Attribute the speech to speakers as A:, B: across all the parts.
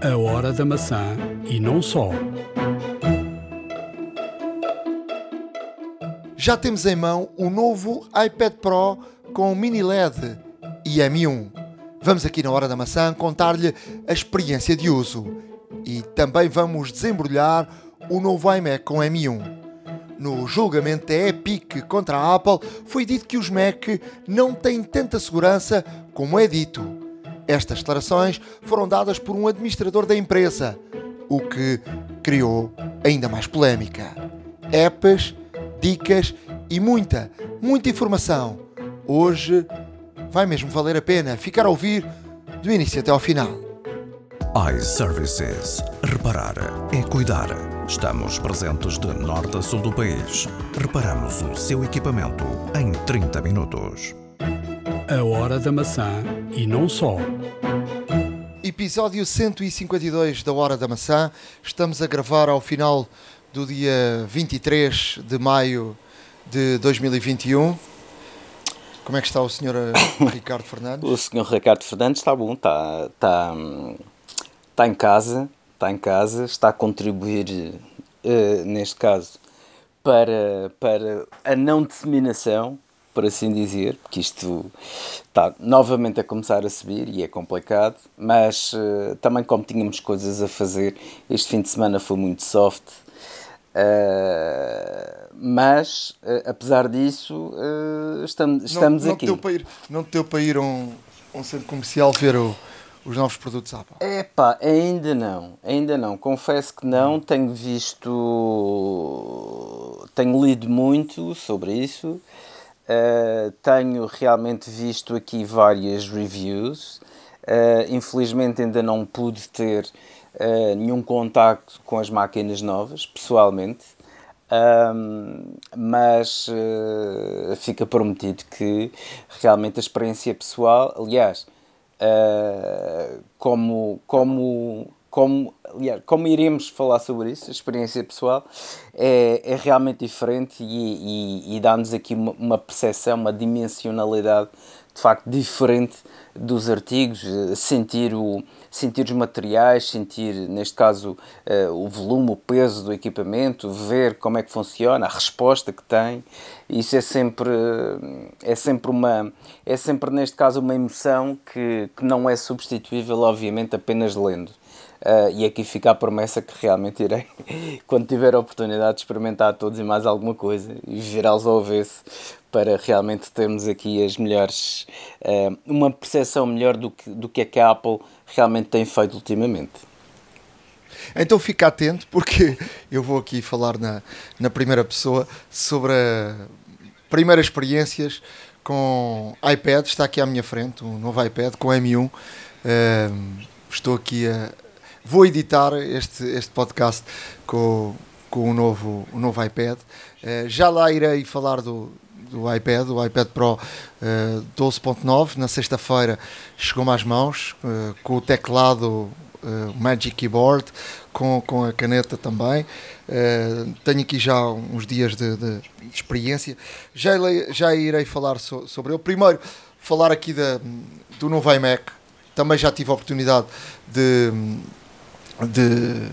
A: A hora da maçã e não só.
B: Já temos em mão o novo iPad Pro com mini LED e M1. Vamos aqui na hora da maçã contar-lhe a experiência de uso e também vamos desembrulhar o novo iMac com M1. No julgamento da Epic contra a Apple, foi dito que os Mac não têm tanta segurança como é dito. Estas declarações foram dadas por um administrador da empresa, o que criou ainda mais polémica. Apps, dicas e muita, muita informação. Hoje vai mesmo valer a pena ficar a ouvir do início até ao final.
C: iServices. Reparar é cuidar. Estamos presentes de norte a sul do país. Reparamos o seu equipamento em 30 minutos.
A: A hora da maçã e não só.
B: Episódio 152 da Hora da Maçã. Estamos a gravar ao final do dia 23 de maio de 2021. Como é que está o senhor eh, Ricardo Fernandes?
D: O senhor Ricardo Fernandes está bom, está, está, está em casa, está em casa, está a contribuir, eh, neste caso, para, para a não disseminação, por assim dizer, porque isto está novamente a começar a subir e é complicado, mas eh, também como tínhamos coisas a fazer, este fim de semana foi muito soft, Uh, mas, uh, apesar disso, uh, estamos, estamos
B: não, não
D: aqui.
B: Te para ir, não te deu para ir a um, um centro comercial ver o, os novos produtos Apple?
D: Epá, ainda não, ainda não. Confesso que não. Tenho visto, tenho lido muito sobre isso. Tenho realmente visto aqui várias reviews. infelizmente ainda não pude ter uh, nenhum contacto com as máquinas novas, pessoalmente, um, mas uh, fica prometido que realmente a experiência pessoal, aliás, uh, como, como, como, aliás, como iremos falar sobre isso, a experiência pessoal é, é realmente diferente e, e, e dá-nos aqui uma, uma percepção, uma dimensionalidade de facto diferente dos artigos, sentir o, sentir os materiais, sentir, neste caso, uh, o volume, o peso do equipamento, ver como é que funciona, a resposta que tem. Isso é sempre, é sempre uma, é sempre, neste caso, uma emoção que, que não é substituível, obviamente, apenas lendo. Uh, e aqui fica a promessa que realmente irei, quando tiver a oportunidade de experimentar todos e mais alguma coisa e virá-los ao avesso para realmente termos aqui as melhores, uh, uma percepção melhor do que, do que é que a Apple realmente tem feito ultimamente.
B: Então fica atento porque eu vou aqui falar na, na primeira pessoa sobre a primeiras experiências com iPad. Está aqui à minha frente um novo iPad com M1. Uh, estou aqui a vou editar este, este podcast com, com o, novo, o novo iPad. Uh, já lá irei falar do, do iPad, o iPad Pro uh, eh, 12.9. Na sexta-feira chegou-me às mãos uh, com o teclado uh, Magic Keyboard, com, com a caneta também. tenho aqui já uns dias de, de, de experiência. Já, já irei falar so, sobre ele. Primeiro, falar aqui da, do novo iMac. Também já tive a oportunidade de, de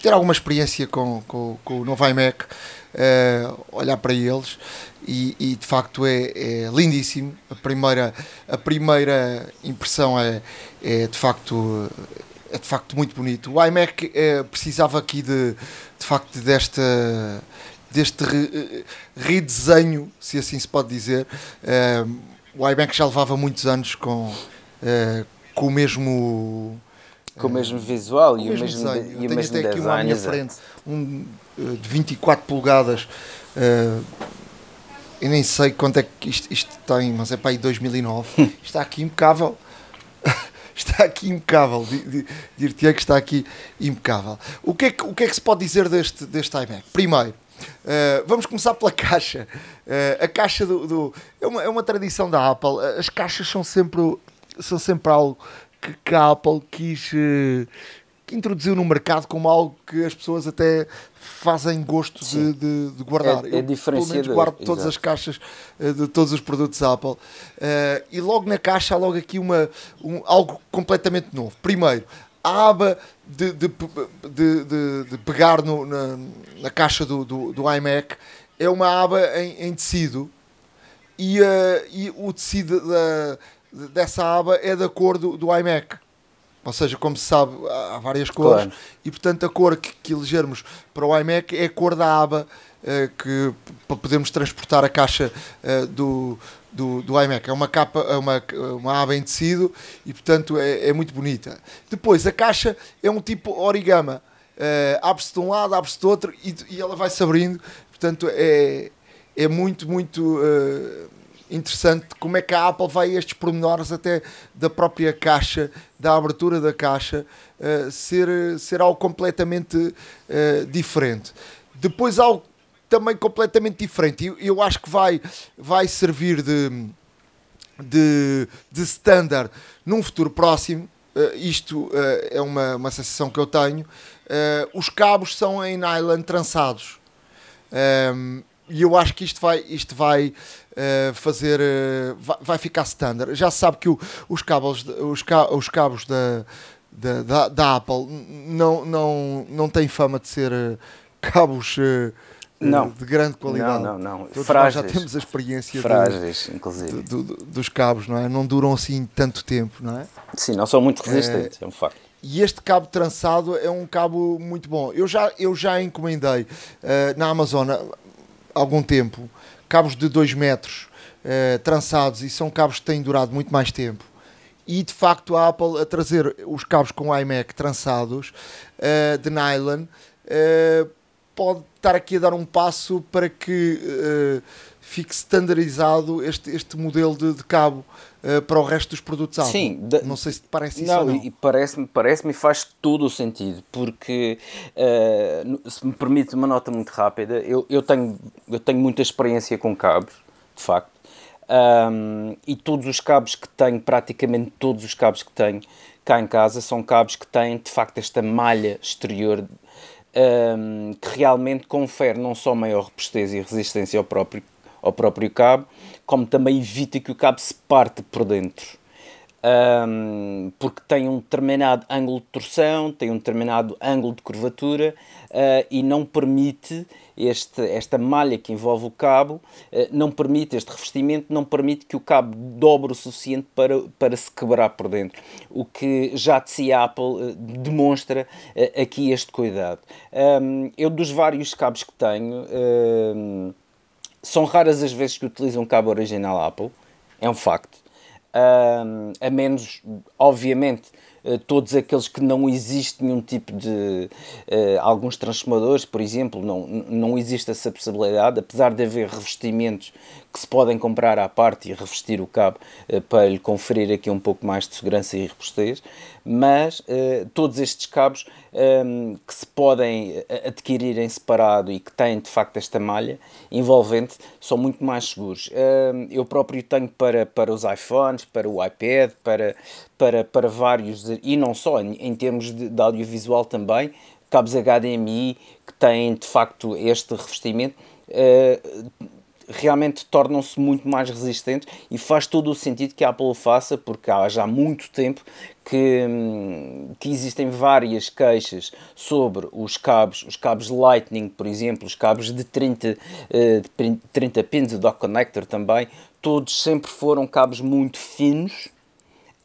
B: ter alguma experiência com, com, com o novo iMac, uh, olhar para eles e, e de facto é, é, lindíssimo. A primeira, a primeira impressão é, é de facto é de facto muito bonito. O iMac uh, precisava aqui de, de facto desta deste re, redesenho, se assim se pode dizer. Uh, o iMac já levava muitos anos com, com o mesmo
D: com o mesmo visual e o mesmo,
B: desenho.
D: e
B: Eu
D: o mesmo
B: até aqui
D: design.
B: uma à minha frente, um uh, de 24 polegadas. uh, eu nem sei quanto é que isto, isto tem, mas é para aí 2009. está aqui impecável. está aqui impecável. Di- di- Dir-te-ei que está aqui impecável. O que, é que, o que é que se pode dizer deste, deste iMac? Primeiro, uh, vamos começar pela caixa. Uh, a caixa do. do- é, uma, é uma tradição da Apple. As caixas são sempre, são sempre algo que, a Apple quis. uh, que introduziu no mercado como algo que as pessoas até fazem gosto de, de- de guardar.
D: É- é
B: Eu, pelo menos,
D: diferenciador,
B: guardo todas
D: exato.
B: as caixas eh, de todos os produtos Apple. Eh, e logo na caixa há logo aqui uma, um- algo completamente novo. Primeiro, a aba de, de, de, pegar no, na, na, caixa do, do, do, iMac é uma aba em, em tecido e, uh, e, o tecido da, dessa aba é da cor do, do iMac. Ou seja, como se sabe, há várias cores claro. e portanto a cor que, que elegermos para o iMac é a cor da aba uh, que para podermos transportar a caixa uh, do, do, do iMac. É uma capa, é uma, uma aba em tecido e portanto é, é muito bonita. Depois a caixa é um tipo origama. Uh, abre-se de um lado, abre-se do outro e, e, ela vai se abrindo. Portanto é, é muito, muito uh, interessante como é que a Apple vai a estes pormenores até da própria caixa, da abertura da caixa, uh, ser, ser algo completamente diferente. Depois algo também completamente diferente. Eu, eu acho que vai, vai servir de, de, de standard num futuro próximo. Uh, isto uh, é uma, uma sensação que eu tenho. Uh, os cabos são em nylon trançados. Um, ehm, e eu acho que isto vai, isto vai fazer. Vai, vai, ficar standard. Já se sabe que o, os, cabos, os, ca, os cabos da, da, da, da, Apple não, não, não têm fama de ser cabos
D: não.
B: de grande qualidade.
D: Não, não, não.
B: Todos frágeis. já temos a experiência
D: frágeis, do, inclusive.
B: Do, do, dos cabos, não é? Não duram assim tanto tempo, não é?
D: Sim, não são muito resistentes, é, é um facto.
B: E este cabo trançado é um cabo muito bom. Eu já, eu já encomendei uh, na Amazon algum tempo cabos de 2 metros uh, trançados e são cabos que têm durado muito mais tempo. E de facto a Apple a trazer os cabos com iMac trançados uh, de nylon pode estar aqui a dar um passo para que fique standardizado este, este modelo de, de cabo uh, para o resto dos produtos. Sim, de, não sei se te parece isso
D: não,
B: ou não.
D: E parece-me parece faz todo o sentido, porque uh, se me permite uma nota muito rápida, eu, eu, tenho, eu tenho muita experiência com cabos, de facto, um, e todos os cabos que tenho, praticamente todos os cabos que tenho cá em casa, são cabos que têm de facto esta malha exterior um, que realmente confere não só maior robustez e resistência ao próprio, ao próprio cabo, como também evita que o cabo se parte por dentro. Um, porque tem um determinado ângulo de torção, tem um determinado ângulo de curvatura uh, e não permite este, esta malha que envolve o cabo, uh, não permite, este revestimento não permite que o cabo dobre o suficiente para, para se quebrar por dentro. O que já de si Apple uh, demonstra aqui este cuidado. Um, eu, dos vários cabos que tenho, são raras as vezes que utilizo um cabo original Apple, é um facto. a menos, obviamente, eh, todos aqueles que não existe nenhum tipo de. Uh, alguns transformadores, por exemplo, não, não existe essa possibilidade, apesar de haver revestimentos que se podem comprar à parte e revestir o cabo uh, para lhe conferir aqui um pouco mais de segurança e robustez, mas uh, todos estes cabos ehm, que se podem adquirir em separado e que têm de facto esta malha envolvente são muito mais seguros. Ehm, eu próprio tenho para, para os iPhones, para o iPad, para, para, para vários, e não só, em termos de, de, audiovisual também, cabos HDMI que têm de facto este revestimento, uh, realmente tornam-se muito mais resistentes e faz todo o sentido que a Apple faça, porque há já muito tempo que, hum, que existem várias queixas sobre os cabos, os cabos Lightning, por exemplo, os cabos de 30, uh, de 30 pins, o dock connector também, todos sempre foram cabos muito finos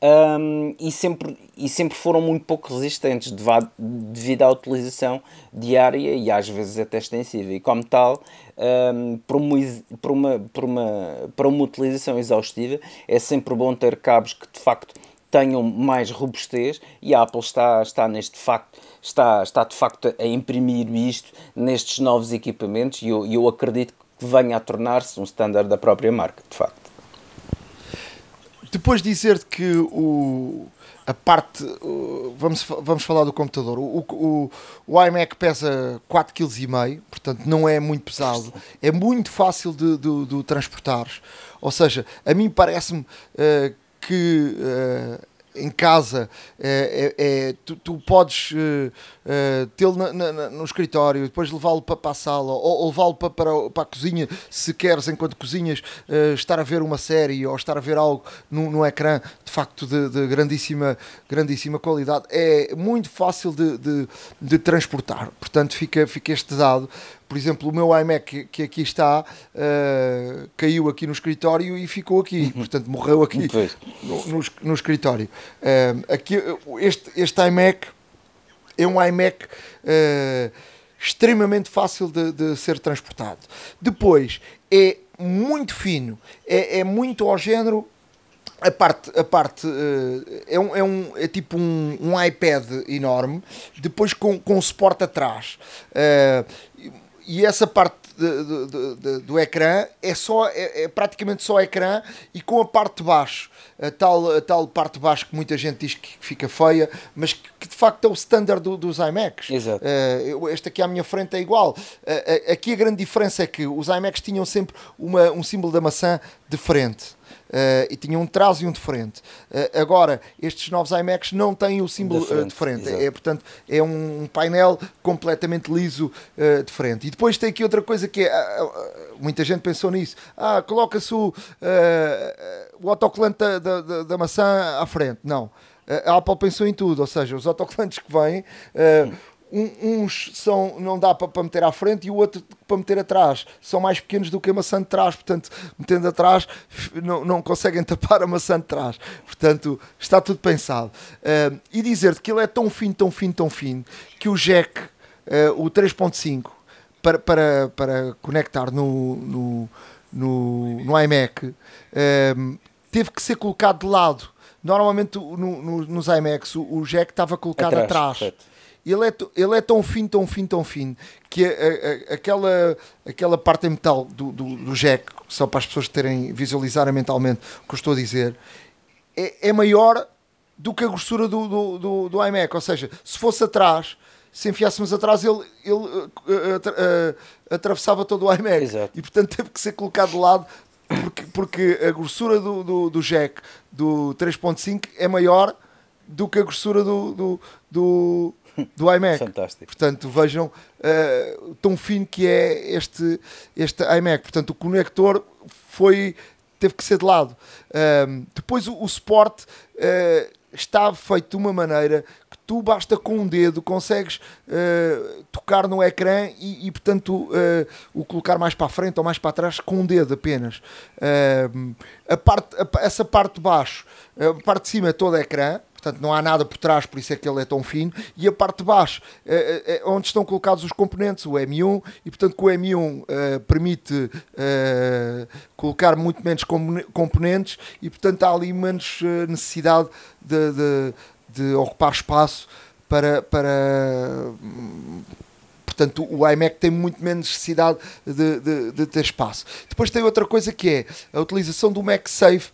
D: um, e, sempre, e sempre foram muito pouco resistentes devido à utilização diária e às vezes até extensiva. E como tal, um, para, uma, para, uma, para, uma, para uma utilização exaustiva, é sempre bom ter cabos que de facto tenham mais robustez e a Apple está, está neste facto está, está de facto a imprimir isto nestes novos equipamentos e eu, eu acredito que venha a tornar-se um standard da própria marca, de facto.
B: Depois dizer que o, a parte. Vamos, vamos falar do computador. O, o, o iMac pesa 4,5 kg, portanto não é muito pesado. É muito fácil de, de, de transportar. Ou seja, a mim parece-me uh, que uh, em casa, é, é, é tu, tu, podes uh, tê-lo no escritório, depois levá-lo para, para, a sala ou, ou levá-lo para, para, para, a cozinha, se queres, enquanto cozinhas, uh, estar a ver uma série ou estar a ver algo no, no ecrã, de facto, de, de grandíssima, grandíssima qualidade. É muito fácil de, de, de transportar, portanto, fica, fica este dado por exemplo, o meu iMac que aqui está uh, caiu aqui no escritório e ficou aqui, uhum. portanto morreu aqui no, no, no escritório. Uh, aqui, este, este iMac é um iMac uh, extremamente fácil de, de, ser transportado. Depois é muito fino, é, é muito ao género a parte, a parte uh, é, um, é, um, é tipo um, um iPad enorme, depois com, com suporte atrás. Uh, e essa parte de, de, de, do ecrã é, só, é, é, praticamente só ecrã e com a parte de baixo, a tal, a tal parte de baixo que muita gente diz que fica feia, mas que, que de facto é o standard do, dos iMacs.
D: Exato.
B: Uh, este aqui à minha frente é igual. Uh, aqui a grande diferença é que os iMacs tinham sempre uma, um símbolo da maçã de frente. Uh, e tinha um trás e um de frente. Uh, agora, estes novos iMacs não têm o símbolo de frente, uh, de frente. É, portanto, é um, painel completamente liso de frente. E depois tem aqui outra coisa que é, muita gente pensou nisso. Ah, coloca-se o, o autocolante da, da, da, maçã à frente. Não. A Apple pensou em tudo, ou seja, os autocolantes que vêm um, uns são, não dá para, para meter à frente e o outro para meter atrás. São mais pequenos do que a maçã de trás, portanto, metendo atrás, não, não conseguem tapar a maçã de trás. Portanto, está tudo pensado. Uh, e dizer-te que ele é tão fino, tão fino, tão fino, que o jack, uh, o 3.5, para, para, para conectar no, no, no, no iMac, uh, teve que ser colocado de lado. Normalmente no, no, nos iMacs o, o jack estava colocado atrás. atrás ele é, ele é tão fino, tão fino, tão fino, que a, a, aquela, aquela parte em metal do, do, do, jack, só para as pessoas terem, visualizarem mentalmente o que eu estou a dizer, é, é maior do que a grossura do, do, do, do iMac. Ou seja, se fosse atrás, se enfiássemos atrás, ele, ele uh, uh, uh, atravessava todo o iMac.
D: Exato.
B: E portanto teve que ser colocado de lado porque, porque a grossura do, do, do jack do 3.5 é maior do que a grossura do, do, do, do iMac.
D: Fantástico.
B: Portanto, vejam uh, tão fino que é este, este iMac. Portanto, o conector foi, teve que ser de lado. Uh, depois, o, o suporte uh, está feito de uma maneira que tu basta com um dedo consegues uh, tocar no ecrã e, e portanto uh, o colocar mais para a frente ou mais para trás com um dedo apenas uh, a parte, a, essa parte de baixo a parte de cima é todo ecrã portanto não há nada por trás, por isso é que ele é tão fino, e a parte de baixo, é, é, onde estão colocados os componentes, o M1, e portanto que o M1 uh, permite colocar muito menos componentes, e portanto há ali menos necessidade de, de, de ocupar espaço para, para portanto o iMac tem muito menos necessidade de, de, de, ter espaço. Depois tem outra coisa que é a utilização do MagSafe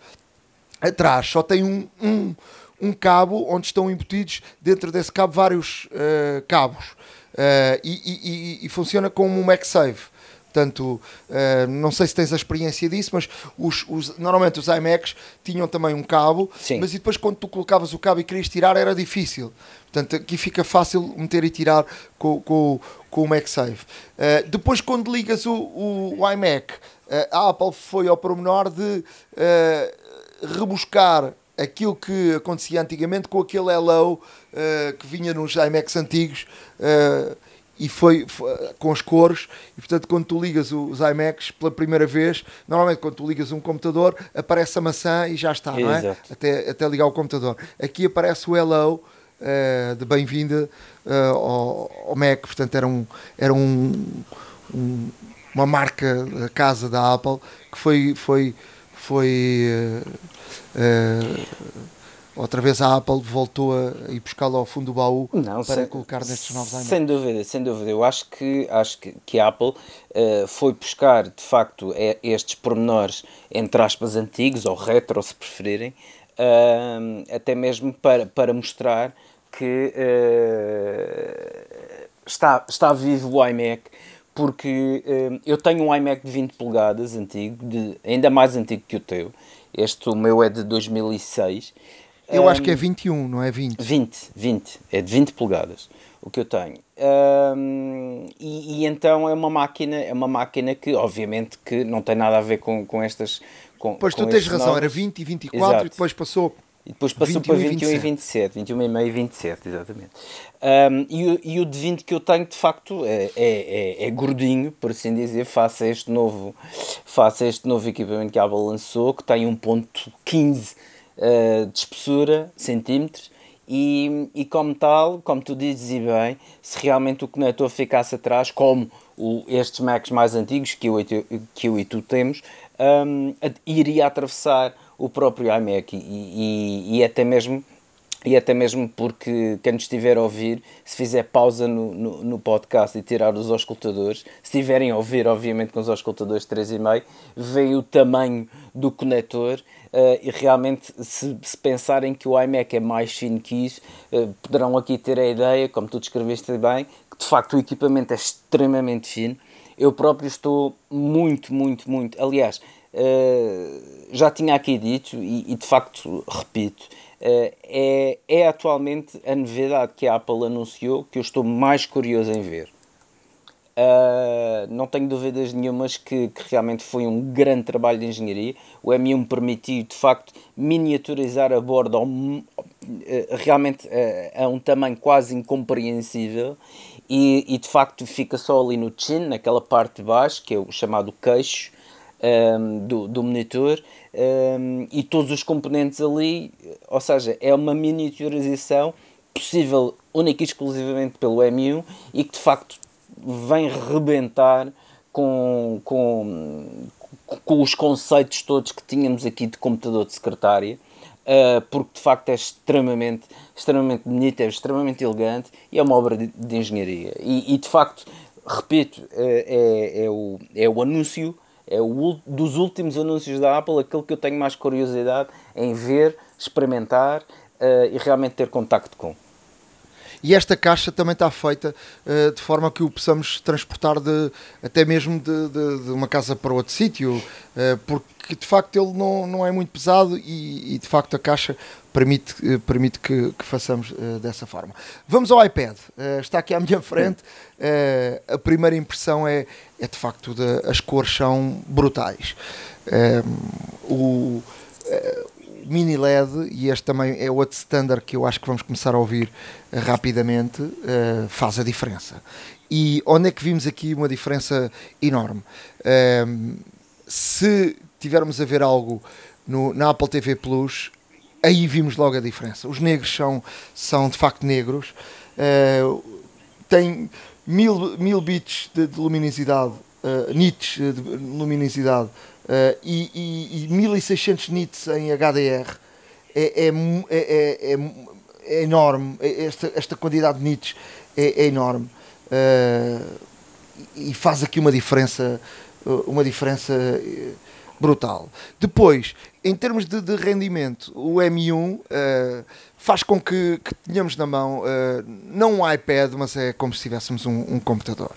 B: atrás, só tem um, um, um cabo onde estão embutidos dentro desse cabo vários uh, cabos uh, e, e, e, funciona como um MagSafe. Portanto, uh, não sei se tens a experiência disso, mas os, os, normalmente os iMacs tinham também um cabo,
D: Sim.
B: mas depois quando tu colocavas o cabo e querias tirar era difícil. Portanto, aqui fica fácil meter e tirar com, com, com o MagSafe. Uh, depois, quando ligas o, o, o iMac, a Apple foi ao pormenor de rebuscar aquilo que acontecia antigamente com aquele Hello uh, que vinha nos iMacs antigos uh, e foi, foi, com as cores. E portanto quando tu ligas os iMacs pela primeira vez normalmente quando tu ligas um computador aparece a maçã e já está não é? até, até ligar o computador. Aqui aparece o Hello uh, de bem-vinda ao, ao, Mac. Portanto era um, era um, um, uma marca da casa da Apple que foi foi foi Uh, outra vez a Apple voltou a ir buscá-lo ao fundo do baú
D: Não,
B: para
D: sem,
B: colocar nestes novos iMacs.
D: Sem dúvida, sem dúvida. Eu acho que, acho que, que a Apple uh, foi buscar, de facto, é, estes pormenores, entre aspas, antigos, ou retro, se preferirem, uh, até mesmo para, para mostrar que uh, está, está vivo o iMac, porque eu tenho um iMac de 20 polegadas antigo, de, ainda mais antigo que o teu, este o meu é de 2006.
B: Eu um, acho que é 21, não é 20?
D: 20, 20. É de 20 polegadas o que eu tenho. Um, e, e, então é uma máquina, é uma máquina que obviamente que não tem nada a ver com, com estas. Com,
B: pois
D: com
B: tu tens razão, novos. era 20 e 24 Exato. e depois passou.
D: E depois passou para 21 e 27, 21 e meio e 27, exatamente. Um, e, o, e o de 20 que eu tenho, de facto, é, é, é, é gordinho, por assim dizer, face a este novo, face a este novo equipamento que a Apple lançou, que tem 1.15 uh, de espessura, centímetros, e, e como tal, como tu dizes e bem, se realmente o conector ficasse atrás, como o, estes Macs mais antigos que eu, que eu e tu temos, um, iria atravessar o próprio iMac e, e, e, até mesmo e até mesmo porque quem estiver a ouvir, se fizer pausa no, no, no, podcast e tirar os auscultadores, se estiverem a ouvir, obviamente com os auscultadores 3,5, veem o tamanho do conector uh, e realmente se, se, pensarem que o iMac é mais fino que isso, uh, poderão aqui ter a ideia, como tu descreveste bem, que de facto o equipamento é extremamente fino. Eu próprio estou muito, muito, muito, aliás, já tinha aqui dito e, e de facto repito, Uh, é, é atualmente a novidade que a Apple anunciou que eu estou mais curioso em ver. Uh, não tenho dúvidas nenhumas que, que, realmente foi um grande trabalho de engenharia. O M1 permitiu de facto miniaturizar a borda uh, realmente a um tamanho quase incompreensível e, e, de facto fica só ali no chin, naquela parte de baixo, que é o chamado queixo um, do, do monitor um, e todos os componentes ali, ou seja, é uma miniaturização possível única e exclusivamente pelo M1 e que de facto vem rebentar com, com, com os conceitos todos que tínhamos aqui de computador de secretária. Uh, porque de facto é extremamente, extremamente bonito, é extremamente elegante e é uma obra de, de engenharia. E, e, de facto, repito, é, é, é, o, é o anúncio é o dos últimos anúncios da Apple aquele que eu tenho mais curiosidade em ver, experimentar uh, e realmente ter contacto com.
B: E esta caixa também está feita uh, de forma que o possamos transportar de, até mesmo de, de, de uma casa para outro sítio, uh, porque de facto ele não, não é muito pesado e, e de facto a caixa permite, uh, permite que, que façamos dessa forma. Vamos ao iPad, está aqui à minha frente. a primeira impressão é, é de facto de, as cores são brutais. o mini LED, e este também é outro standard que eu acho que vamos começar a ouvir uh, rapidamente, uh, faz a diferença. E onde é que vimos aqui uma diferença enorme? Uh, se tivermos a ver algo no, na Apple TV Plus, aí vimos logo a diferença. Os negros são, são de facto negros, uh, tem mil, mil bits de, de luminosidade, nits de luminosidade Uh, e, e, e 1600 nits em HDR é, é, é, é, é enorme. Esta, esta quantidade de nits é, enorme uh, e faz aqui uma diferença, uma diferença brutal. Depois, em termos de, de rendimento, o M1 uh, faz com que, que, tenhamos na mão não um iPad, mas é como se tivéssemos um, um computador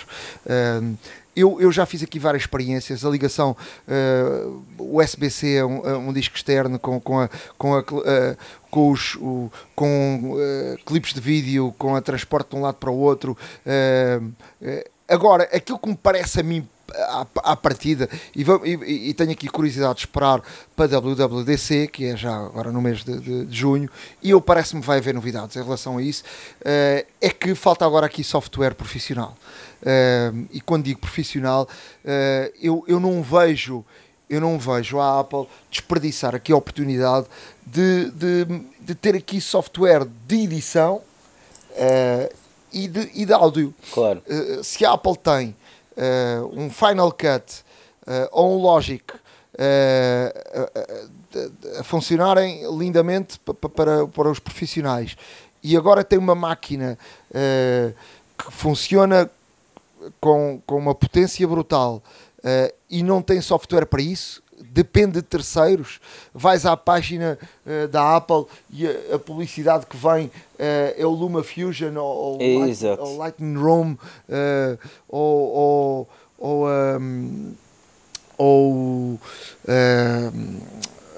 B: eu, eu já fiz aqui várias experiências. A ligação uh, USB-C é um, é um, disco externo com, com, a, com, a, uh, com, os, o, com uh, clipes de vídeo, com a transporte de um lado para o outro. agora, aquilo que me parece a mim à, à partida, e, e, e, tenho aqui curiosidade de esperar para a WWDC, que é já agora no mês de, de, de junho, e eu parece-me vai haver novidades em relação a isso, uh, é que falta agora aqui software profissional. Uh, e quando digo profissional, uh, eu, eu não vejo eu não vejo a Apple desperdiçar aqui a oportunidade de, de, de ter aqui software de edição uh, e, de, e de áudio.
D: Claro.
B: Uh, se a Apple tem um Final Cut ou um Logic a, a funcionarem lindamente para, para os profissionais. E agora tem uma máquina que funciona com, com uma potência brutal e não tem software para isso, depende de terceiros, vais à página uh, da Apple e a, a, publicidade que vem uh, é o Luma Fusion ou, ou, Light, ou Lightning Room ou, ou, ou, um, ou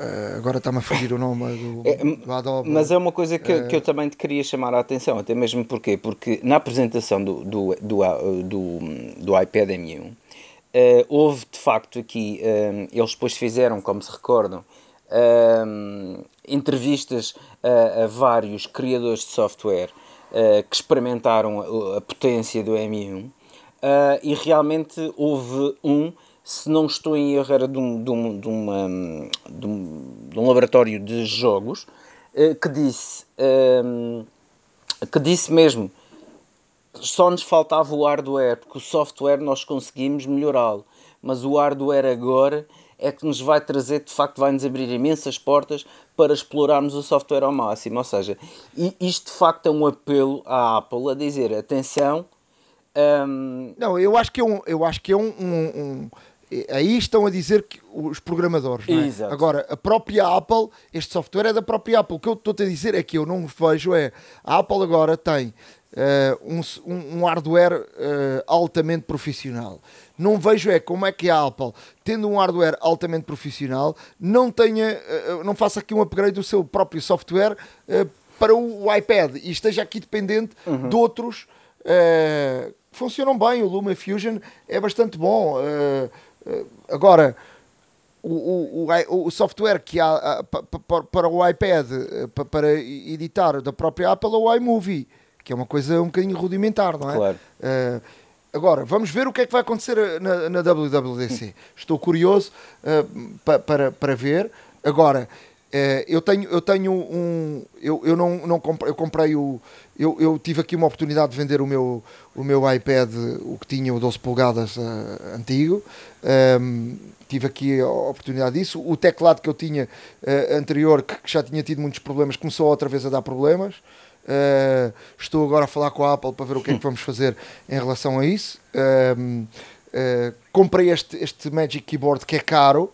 B: Uh, agora está-me a fugir o nome do,
D: é,
B: do Adobe.
D: Mas é uma coisa que, uh, que eu também te queria chamar a atenção, até mesmo porque, porque na apresentação do, do, do, do, do iPad M1 uh, houve de facto aqui, eles depois fizeram, como se recordam, entrevistas a, a, vários criadores de software que experimentaram a, a, potência do M1 e realmente houve um se não estou em erro, era de um, de um, de uma, de um, de um laboratório de jogos eh, que disse, que disse mesmo só nos faltava o hardware, porque o software nós conseguimos melhorá-lo, mas o hardware agora é que nos vai trazer, de facto, vai-nos abrir imensas portas para explorarmos o software ao máximo. Ou seja, isto de facto é um apelo à Apple a dizer: atenção. Um...
B: Ehm, não, eu acho que é um, eu acho que é um, um, um aí estão a dizer que os programadores, não é? Agora, a própria Apple, este software é da própria Apple. O que eu estou a dizer é que eu não vejo é a Apple agora tem uh, um, um, hardware uh, altamente profissional. Não vejo é como é que a Apple, tendo um hardware altamente profissional, não tenha, uh, não faça aqui um upgrade do seu próprio software para o iPad e esteja aqui dependente uhum. de outros que funcionam bem. O LumaFusion é bastante bom. Agora, o, o, o, software que há para o iPad para editar da própria Apple é o iMovie, que é uma coisa um bocadinho rudimentar, não é?
D: Claro.
B: Uh, agora, vamos ver o que é que vai acontecer na, na WWDC. Estou curioso uh, pa, para, para ver. Agora, uh, eu tenho, eu tenho um. Eu, eu não, não comprei, eu comprei o. Eu, eu tive aqui uma oportunidade de vender o meu, o meu iPad, o que tinha o 12 polegadas antigo. Um, tive aqui a oportunidade disso. O teclado que eu tinha anterior, que, que, já tinha tido muitos problemas, começou outra vez a dar problemas. Uh, estou agora a falar com a Apple para ver o que é que vamos fazer em relação a isso. Uh, comprei este, este Magic Keyboard que é caro,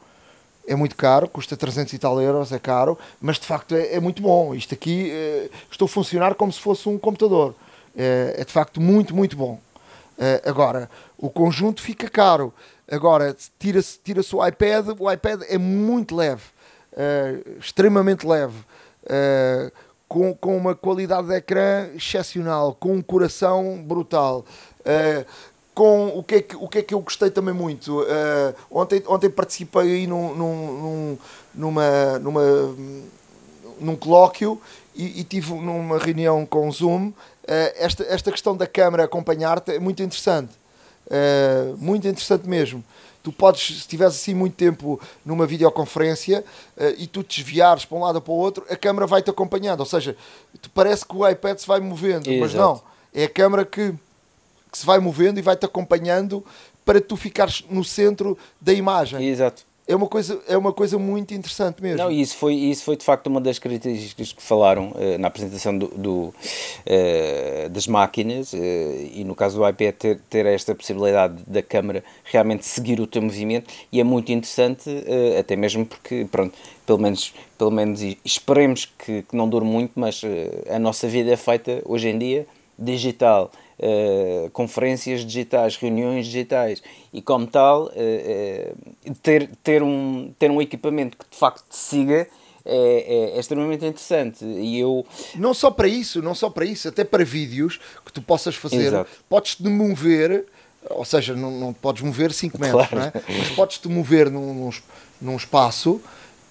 B: é muito caro, custa 300 e tal euros, é caro, mas de facto é, é muito bom. Isto aqui estou a funcionar como se fosse um computador. é de facto muito, muito bom. agora, o conjunto fica caro. Agora, tira-se tira o iPad, o iPad é muito leve, uh, extremamente leve, uh, com, com uma qualidade de ecrã excepcional, com um coração brutal. Uh, com o que, é que, o que é que eu gostei também muito. ontem, ontem participei aí num, num, numa, numa, num colóquio e, e tive numa reunião com Zoom. esta, esta questão da câmara acompanhar-te é muito interessante Uh, muito interessante mesmo. Tu podes, se estiveres assim muito tempo numa videoconferência uh, e tu te desviares para um lado ou para o outro, a câmera vai-te acompanhando. Ou seja, te parece que o iPad se vai movendo, Exato. mas não. É a câmera que, que se vai movendo e vai-te acompanhando para tu ficares no centro da imagem.
D: Exato
B: é uma coisa, é uma coisa muito interessante mesmo.
D: Não, isso foi, isso foi de facto uma das características que falaram uh, na apresentação do, do uh, das máquinas uh, e no caso do iPad ter, ter esta possibilidade da câmera realmente seguir o teu movimento e é muito interessante, até mesmo porque, pronto, pelo menos, pelo menos esperemos que, que não dure muito, mas a nossa vida é feita hoje em dia digital uh, conferências digitais, reuniões digitais e como tal uh, ter, ter, um, ter um equipamento que de facto te siga é, é, é, extremamente interessante e eu
B: não só para isso não só para isso até para vídeos que tu possas fazer Exato. podes te mover ou seja não, não podes mover 5 metros claro. é? mas podes te mover num, num, num espaço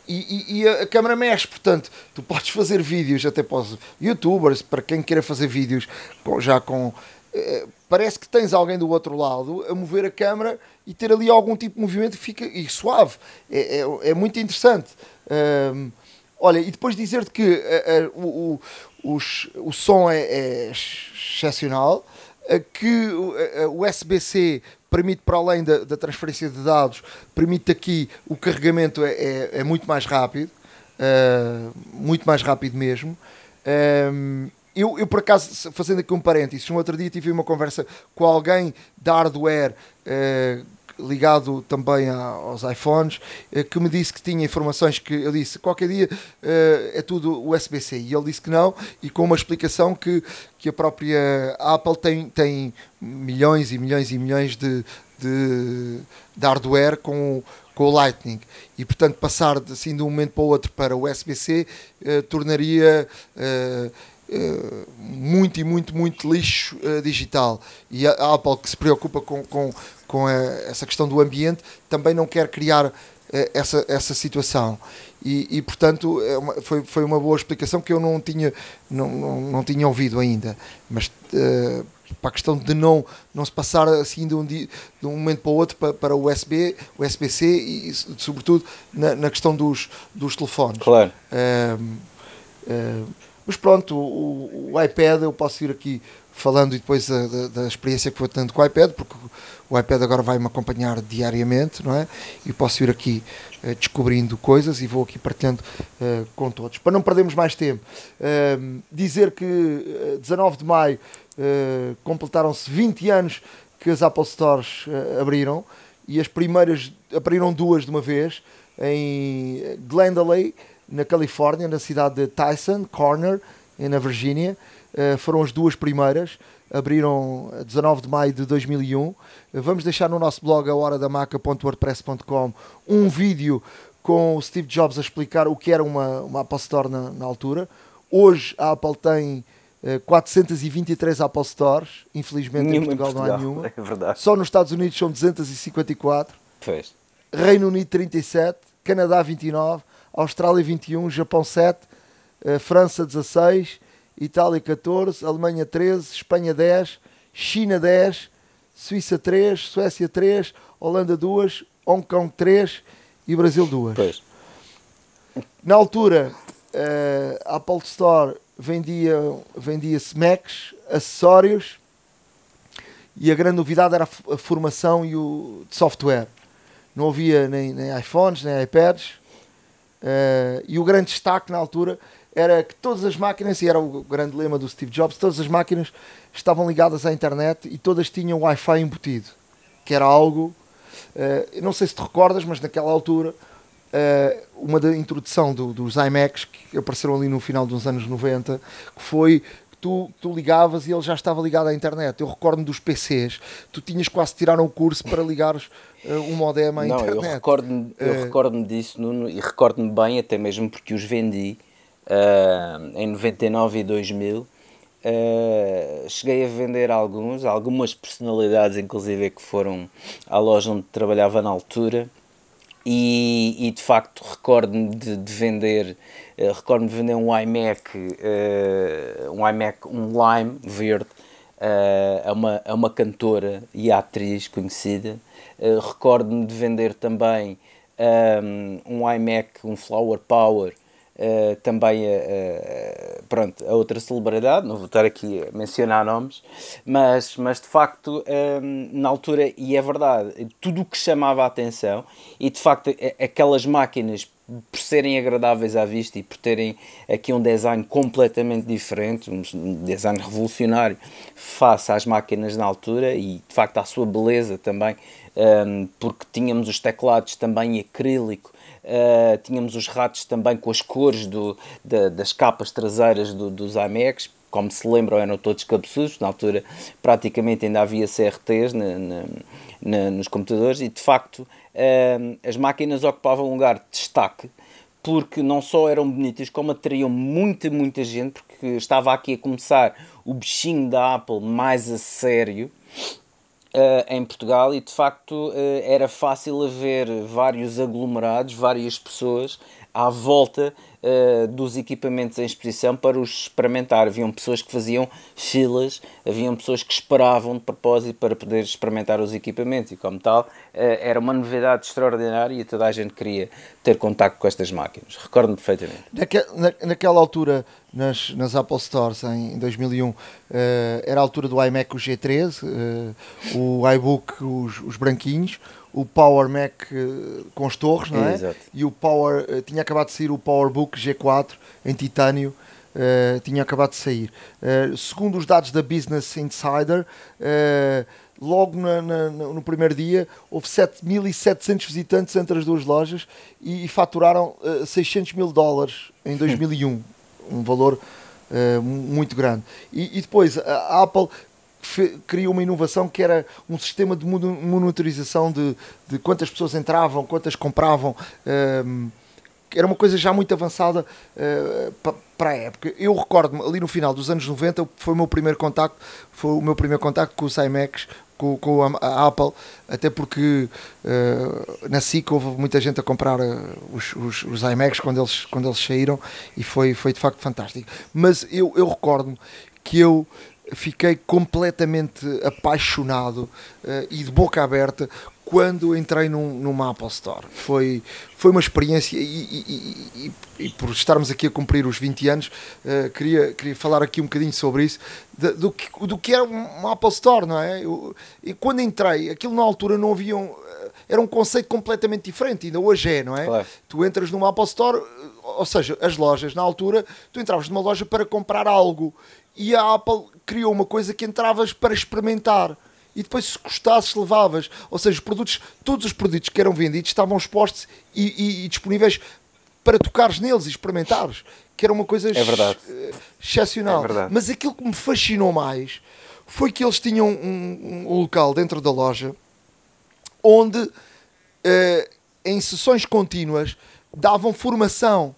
B: e, e, e, a câmera mexe, portanto, tu podes fazer vídeos até para os youtubers, para quem queira fazer vídeos já com parece que tens alguém do outro lado a mover a câmera e ter ali algum tipo de movimento e fica e suave. É, é, é muito interessante. Um, olha, e depois dizer-te que uh, uh, o, o, os, o som é, é excepcional, uh, que o USB-C permite, para além da, da, transferência de dados, permite aqui o carregamento é, é, é muito mais rápido, muito mais rápido mesmo. Um, eu, eu, por acaso, fazendo aqui um parênteses, um outro dia tive uma conversa com alguém da hardware eh, ligado também aos iPhones, eh, que me disse que tinha informações que eu disse qualquer dia eh, é tudo USB-C e ele disse que não, e com uma explicação que, que a própria Apple tem, tem milhões e milhões e milhões de, de, de hardware com, com o Lightning. E portanto passar assim de um momento para o outro para o USB-C uh, tornaria uh, muito e muito muito lixo digital e a, Apple que se preocupa com, com, com a, essa questão do ambiente também não quer criar essa, essa situação e, e portanto é uma, foi, foi uma boa explicação que eu não tinha não, não, não tinha ouvido ainda mas para a questão de não, não se passar assim de um, de um momento para o outro para, para o USB, USB-C e, sobretudo na, na, questão dos, dos telefones.
D: Claro.
B: Mas pronto, o, o, iPad eu posso ir aqui falando e depois da, da, da experiência que vou tendo com o iPad, porque o iPad agora vai-me acompanhar diariamente, não é? E posso ir aqui uh, descobrindo coisas e vou aqui partilhando uh, com todos. Para não perdermos mais tempo, uh, dizer que 19 de maio Uh, completaram-se 20 anos que as Apple Stores uh, abriram e as primeiras abriram duas de uma vez em Glendale, na Califórnia, na cidade de Tyson Corner, na Virgínia. Uh, foram as duas primeiras, abriram 19 de maio de 2001. vamos deixar no nosso blog a horadamaca.wordpress.com um vídeo com o Steve Jobs a explicar o que era uma, uma Apple Store na, na altura. Hoje a Apple tem 423 eh, Apple Stores, infelizmente
D: nenhuma
B: em Portugal,
D: em Portugal,
B: não há nenhuma.
D: É.
B: Só nos Estados Unidos são 254.
D: Pois.
B: Reino Unido 37, Canadá 29, Austrália 21, Japão 7, uh, França 16, Itália 14, Alemanha 13, Espanha 10, China 10, Suíça 3, Suécia 3, Holanda 2, Hong Kong 3 e Brasil 2.
D: Pois.
B: Na altura, uh, a Apple Store vendia, vendia-se Macs, acessórios e a grande novidade era a formação e o de software. Não havia nem, nem iPhones, nem iPads. Uh, e o grande destaque na altura era que todas as máquinas, e era o grande lema do Steve Jobs, todas as máquinas estavam ligadas à internet e todas tinham Wi-Fi embutido, que era algo, uh, não sei se te recordas, mas naquela altura uh, uma da introdução do, dos iMacs que apareceram ali no final dos anos 90, que foi tu, tu ligavas e ele já estava ligado à internet. Eu recordo-me dos PCs, tu tinhas quase tirar um curso para ligares uh, um modem à
D: Não,
B: internet.
D: Eu recordo-me eu uh, recordo disso, Nuno, e recordo-me bem, até mesmo porque os vendi uh, em 99 e 2000. Uh, cheguei a vender alguns, algumas personalidades, inclusive, que foram à loja onde trabalhava na altura e, e de facto recordo-me de, de, vender uh, recordo-me de vender um iMac uh, um iMac um Lime verde uh, a, uma, a uma cantora e atriz conhecida. Recordo-me de vender também um, um iMac um Flower Power Uh, também a, uh, pronto, a outra celebridade, não vou estar aqui a mencionar nomes, mas, mas de facto, um, na altura, e é verdade, tudo o que chamava a atenção, e de facto, aquelas máquinas, por serem agradáveis à vista e por terem aqui um design completamente diferente, um design revolucionário face às máquinas na altura e de facto à sua beleza também, porque tínhamos os teclados também acrílico Uh, tínhamos os ratos também com as cores do, da, das capas traseiras do, dos iMacs, como se lembram, eram todos cabeçudos. Na altura, praticamente ainda havia CRTs na, na, na, nos computadores, e de facto, uh, as máquinas ocupavam um lugar de destaque porque não só eram bonitas, como atraíam muita, muita gente, porque estava aqui a começar o bichinho da Apple mais a sério em Portugal e de facto uh, era fácil haver vários aglomerados, várias pessoas à volta uh, dos equipamentos em exposição para os experimentar. Haviam pessoas que faziam filas, haviam pessoas que esperavam de propósito para poder experimentar os equipamentos e, como tal, uh, era uma novidade extraordinária e toda a gente queria ter contato com estas máquinas. Recordo-me perfeitamente.
B: Naque, na, naquela altura, nas, nas Apple Stores, em 2001, uh, eh, era a altura do iMac o G13, o iBook os, os branquinhos, o Power Mac uh, com as torres, não é?
D: Exato.
B: E o Power, uh, tinha acabado de sair o PowerBook G4 em titânio, uh, tinha acabado de sair. segundo os dados da Business Insider, logo na, na, no primeiro dia houve 7.700 visitantes entre as duas lojas e, e faturaram 600 mil dólares em 2001, um valor muito grande. E, e depois a Apple criou uma inovação que era um sistema de monitorização de, de quantas pessoas entravam, quantas compravam. Um, era uma coisa já muito avançada uh, para a época. Eu recordo-me, ali no final dos anos 90, foi o meu primeiro contacto, foi o meu primeiro contacto com os iMacs, com, com a, Apple, até porque uh, na SIC houve muita gente a comprar uh, os, os, os, iMacs quando eles, quando eles saíram e foi, foi de facto fantástico. Mas eu, eu recordo-me que eu fiquei completamente apaixonado uh, e de boca aberta quando entrei num, numa Apple Store. Foi, foi uma experiência e, e, e, e por estarmos aqui a cumprir os 20 anos, uh, queria, queria falar aqui um bocadinho sobre isso, de, do, que, do que era uma Apple Store, não é? Eu, e quando entrei, aquilo na altura não havia um, eh, era um conceito completamente diferente, ainda hoje é, não é? Claro. Tu entras numa Apple Store, ou seja, as lojas, na altura, tu entravas numa loja para comprar algo e a Apple criou uma coisa que entravas para experimentar e depois se gostasses levavas. Ou seja, os produtos, todos os produtos que eram vendidos estavam expostos e, e, e disponíveis para tocares neles e experimentares. Que era uma coisa
D: é verdade.
B: excepcional.
D: É verdade.
B: Mas aquilo que me fascinou mais foi que eles tinham um, um local dentro da loja onde uh, em sessões contínuas davam formação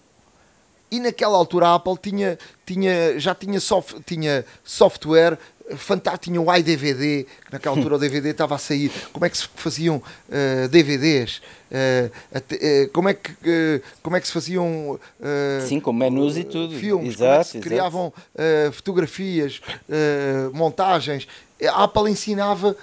B: e naquela altura a Apple tinha, tinha, já tinha, soft, tinha software fantástico, tinha o iDVD, que naquela altura o DVD estava a sair, como é que se faziam uh, eh, DVDs, uh, eh, uh, como, é que, como é que se faziam
D: Sim, com menus e tudo.
B: filmes,
D: exato, como é
B: que se criavam fotografias, montagens, a Apple ensinava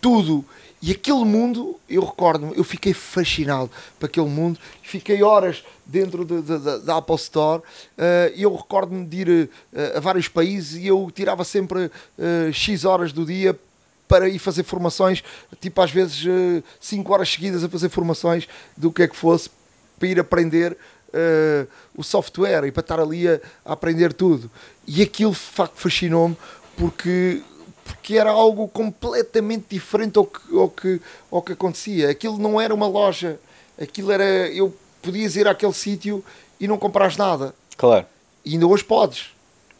B: tudo e aquele mundo, eu recordo-me, eu fiquei fascinado para aquele mundo, fiquei horas dentro da Apple Store uh, e eu recordo-me de ir uh, a vários países e eu tirava sempre uh, X horas do dia para ir fazer formações, tipo às vezes 5 horas seguidas a fazer formações do que é que fosse, para ir aprender o software e para estar ali a, a aprender tudo. E aquilo de facto fascinou-me porque porque era algo completamente diferente ao que, ao que, ao que acontecia. Aquilo não era uma loja, aquilo era. Eu podias ir àquele sítio e não comprares nada.
D: Claro.
B: E ainda hoje podes.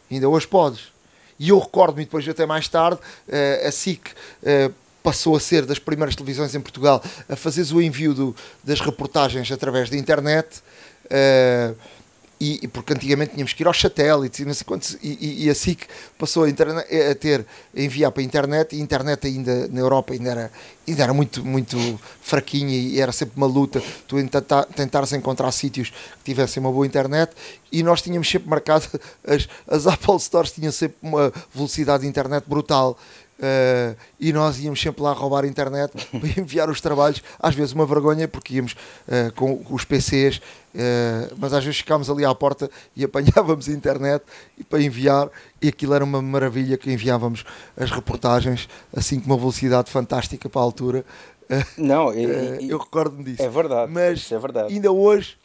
B: Ainda hoje podes. E eu recordo-me depois, até mais tarde, uh, a SIC uh, passou a ser das primeiras televisões em Portugal a fazer o envio do, das reportagens através da internet. Uh, e, porque antigamente tínhamos que ir aos satélites e não sei quantos, e, e, a SIC passou a, internet, a ter a enviar para a internet, e a internet ainda na Europa ainda era, ainda era muito, muito fraquinha e era sempre uma luta tu tentar, tentares encontrar sítios que tivessem uma boa internet e nós tínhamos sempre marcado as, as Apple Stores tinham sempre uma velocidade de internet brutal Uh, e nós íamos sempre lá roubar a internet para enviar os trabalhos, às vezes uma vergonha, porque íamos uh, com os PCs, uh, eh, mas às vezes ficámos ali à porta e apanhávamos a internet e para enviar, e aquilo era uma maravilha que enviávamos as reportagens assim com uma velocidade fantástica para a altura.
D: Não,
B: eu recordo-me disso.
D: É verdade,
B: mas
D: é verdade.
B: ainda hoje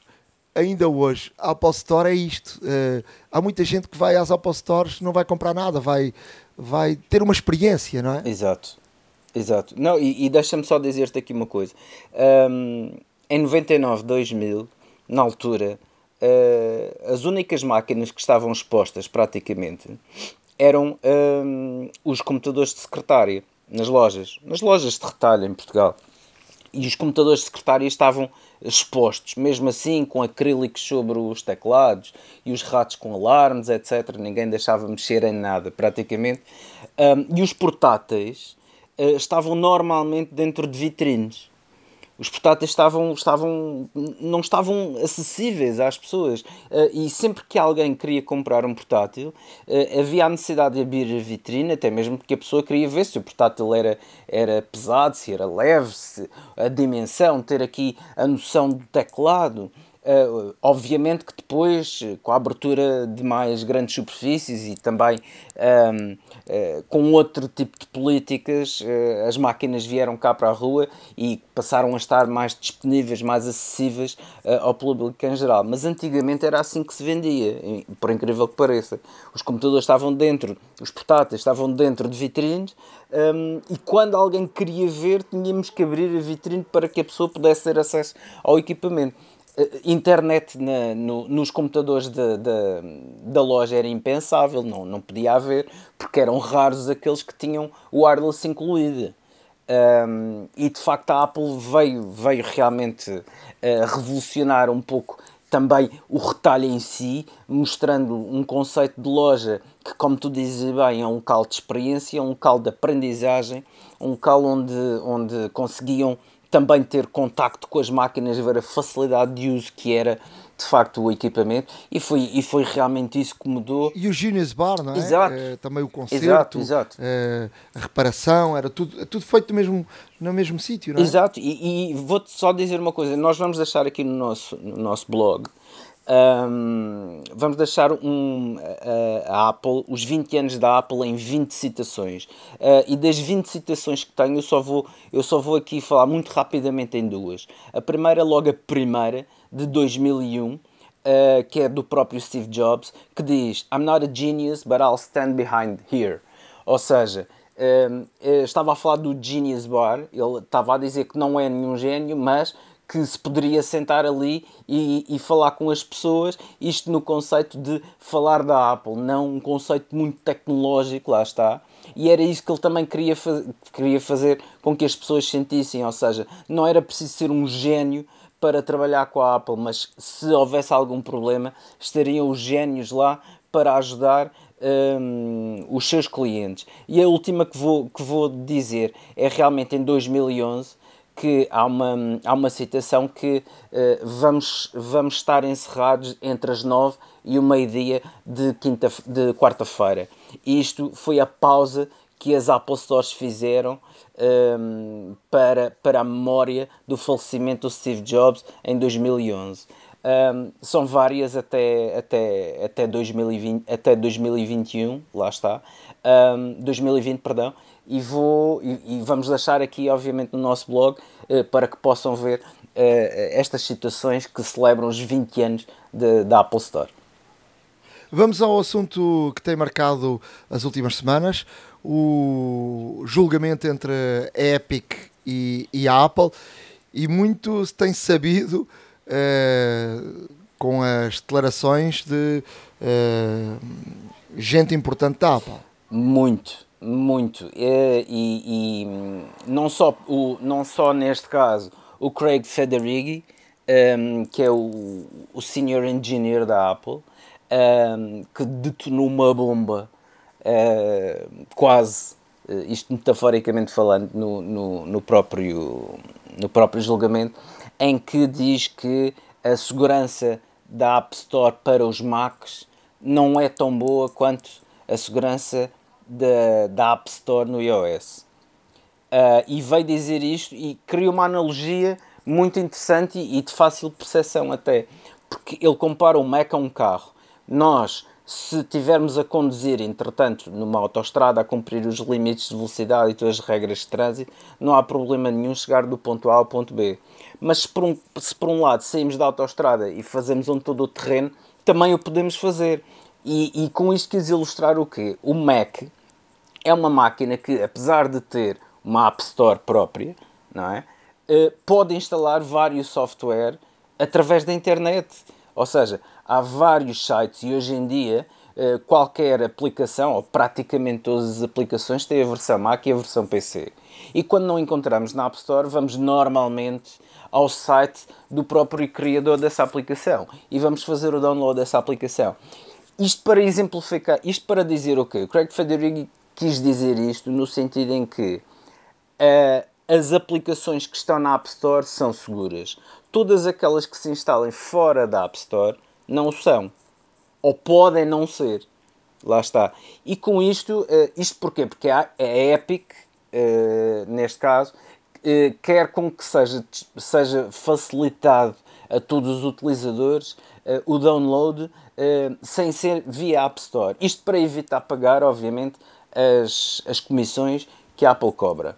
B: ainda hoje, a Apple Store é isto. Há muita gente que vai às Apple Stores não vai comprar nada, vai, vai ter uma experiência, não é?
D: Exato, exato. Não, e, e deixa-me só dizer-te aqui uma coisa. Um, em 99, 2000, na altura, uh, as únicas máquinas que estavam expostas praticamente eram um, os computadores de secretária nas lojas, nas lojas de retalho em Portugal. E os computadores de secretária estavam expostos, mesmo assim com acrílicos sobre os teclados e os ratos com alarmes, etc. Ninguém deixava mexer em nada, praticamente. Um, e os portáteis uh, estavam normalmente dentro de vitrines os portáteis estavam, estavam, não estavam acessíveis às pessoas. Uh, e sempre que alguém queria comprar um portátil, uh, havia a necessidade de abrir a vitrine, até mesmo porque a pessoa queria ver se o portátil era, era pesado, se era leve, se a dimensão, ter aqui a noção do teclado. Uh, obviamente que depois, com a abertura de mais grandes superfícies e também um, uh, eh, com outro tipo de políticas, uh, as máquinas vieram cá para a rua e passaram a estar mais disponíveis, mais acessíveis ao público em geral. Mas antigamente era assim que se vendia, por incrível que pareça. Os computadores estavam dentro, os portáteis estavam dentro de vitrines um, e quando alguém queria ver, tínhamos que abrir a vitrine para que a pessoa pudesse ter acesso ao equipamento. Internet na, no, nos computadores de, de, da loja era impensável, não, não podia haver, porque eram raros aqueles que tinham o wireless incluído. Um, e de facto a Apple veio, veio realmente uh, revolucionar um pouco também o retalho em si, mostrando um conceito de loja que, como tu dizes bem, é um local de experiência, um local de aprendizagem, um local onde, onde conseguiam também ter contacto com as máquinas, ver a facilidade de uso que era de facto o equipamento e foi, e foi realmente isso que mudou.
B: E o Genius Bar, não é?
D: Exato.
B: É, também o concerto,
D: exato, exato.
B: É, a reparação, era tudo, tudo feito no mesmo, no mesmo sítio, não é?
D: Exato, e, e vou-te só dizer uma coisa, nós vamos deixar aqui no nosso, no nosso blog um, vamos deixar um, a, a, Apple, os 20 anos da Apple em 20 citações. Uh, e das 20 citações que tenho, eu só, vou, eu só vou aqui falar muito rapidamente em duas. A primeira, logo a primeira, de 2001, uh, ah, que é do próprio Steve Jobs, que diz: I'm not a genius, but I'll stand behind here. Ou seja, um, estava a falar do Genius Bar, ele estava a dizer que não é nenhum gênio, mas que se poderia sentar ali e, e, falar com as pessoas, isto no conceito de falar da Apple, não um conceito muito tecnológico, lá está. E era isso que ele também queria, queria fazer com que as pessoas sentissem, ou seja, não era preciso ser um gênio para trabalhar com a Apple, mas se houvesse algum problema, estariam os gênios lá para ajudar um, os seus clientes. E a última que vou, que vou dizer é realmente em 2011 que há uma, há uma citação que uh, vamos, vamos estar encerrados entre as nove e o meio-dia de, quinta, de quarta-feira. Isto foi a pausa que as Apple Stores fizeram um, para, para a memória do falecimento do Steve Jobs em 2011. Um, são várias até, até, até, 2020, até 2021, lá está, um, 2020, perdão, e, vou, e, e, vamos deixar aqui, obviamente, no nosso blog uh, para que possam ver uh, estas situações que celebram os 20 anos da Apple Store.
B: Vamos ao assunto que tem marcado as últimas semanas: o julgamento entre a Epic e, e a Apple. E muito se tem sabido uh, com as declarações de gente importante da Apple.
D: Muito, muito. E, e, e, não, só, o, não só neste caso o Craig Federighi, um, que é o, o senior engineer da Apple, um, que detonou uma bomba uh, quase, uh, isto metaforicamente falando, no, no, no, próprio, no próprio julgamento, em que diz que a segurança da App Store para os Macs não é tão boa quanto a segurança da, da App Store no iOS. Uh, e veio dizer isto e criou uma analogia muito interessante e, e de fácil percepção até, porque ele compara o Mac a um carro. Nós, se tivermos a conduzir, entretanto, numa autoestrada a cumprir os limites de velocidade e todas as regras de trânsito, não há problema nenhum chegar do ponto A ao ponto B. Mas se por um, se por um lado saímos da autoestrada e fazemos um todo o terreno, também o podemos fazer. E, e com isto quis ilustrar o quê? O Mac é uma máquina que, apesar de ter uma App Store própria, não é? Uh, pode instalar vários software através da internet. Ou seja, há vários sites e hoje em dia uh, qualquer aplicação, ou praticamente todas as aplicações, tem a versão Mac e a versão PC. E quando não encontramos na App Store, vamos normalmente ao site do próprio criador dessa aplicação e vamos fazer o download dessa aplicação. Isto para exemplificar, isto para dizer o okay, quê? Craig Federighi quis dizer isto no sentido em que uh, as aplicações que estão na App Store são seguras. Todas aquelas que se instalem fora da App Store não são. Ou podem não ser. Lá está. E com isto, uh, isto porquê? Porque a, Epic, uh, neste caso, quer com que seja, seja facilitado a todos os utilizadores o download sem ser via App Store. Isto para evitar pagar, obviamente, as, as comissões que a Apple cobra.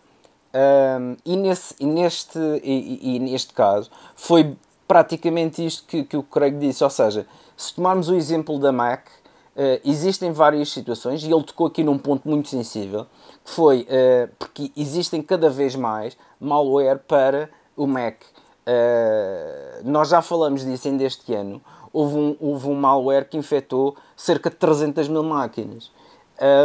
D: Um, e, nesse, e, neste, e, e, neste caso foi praticamente isto que, que o Craig disse, ou seja, se tomarmos o exemplo da Mac, uh, existem várias situações, e ele tocou aqui num ponto muito sensível, que foi uh, porque existem cada vez mais malware para o Mac. Uh, nós já falamos disso ainda este ano. Houve um, houve um malware que infectou cerca de 300 mil máquinas.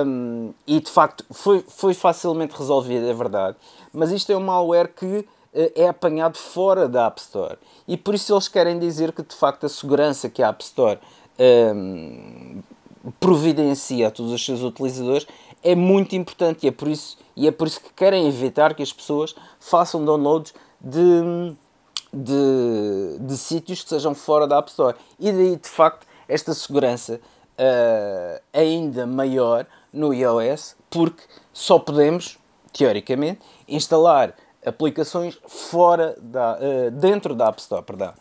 D: Um, e de facto foi, foi facilmente resolvido, é verdade. Mas isto é um malware que uh, é apanhado fora da App Store. E por isso eles querem dizer que de facto a segurança que a App Store um, providencia a todos os seus utilizadores é muito importante e é por isso, e é por isso que querem evitar que as pessoas façam downloads de de, de sítios que sejam fora da App Store. E daí, de facto, esta segurança uh, ainda maior no iOS, porque só podemos, teoricamente, instalar aplicações fora da, uh, dentro da App Store, perdão.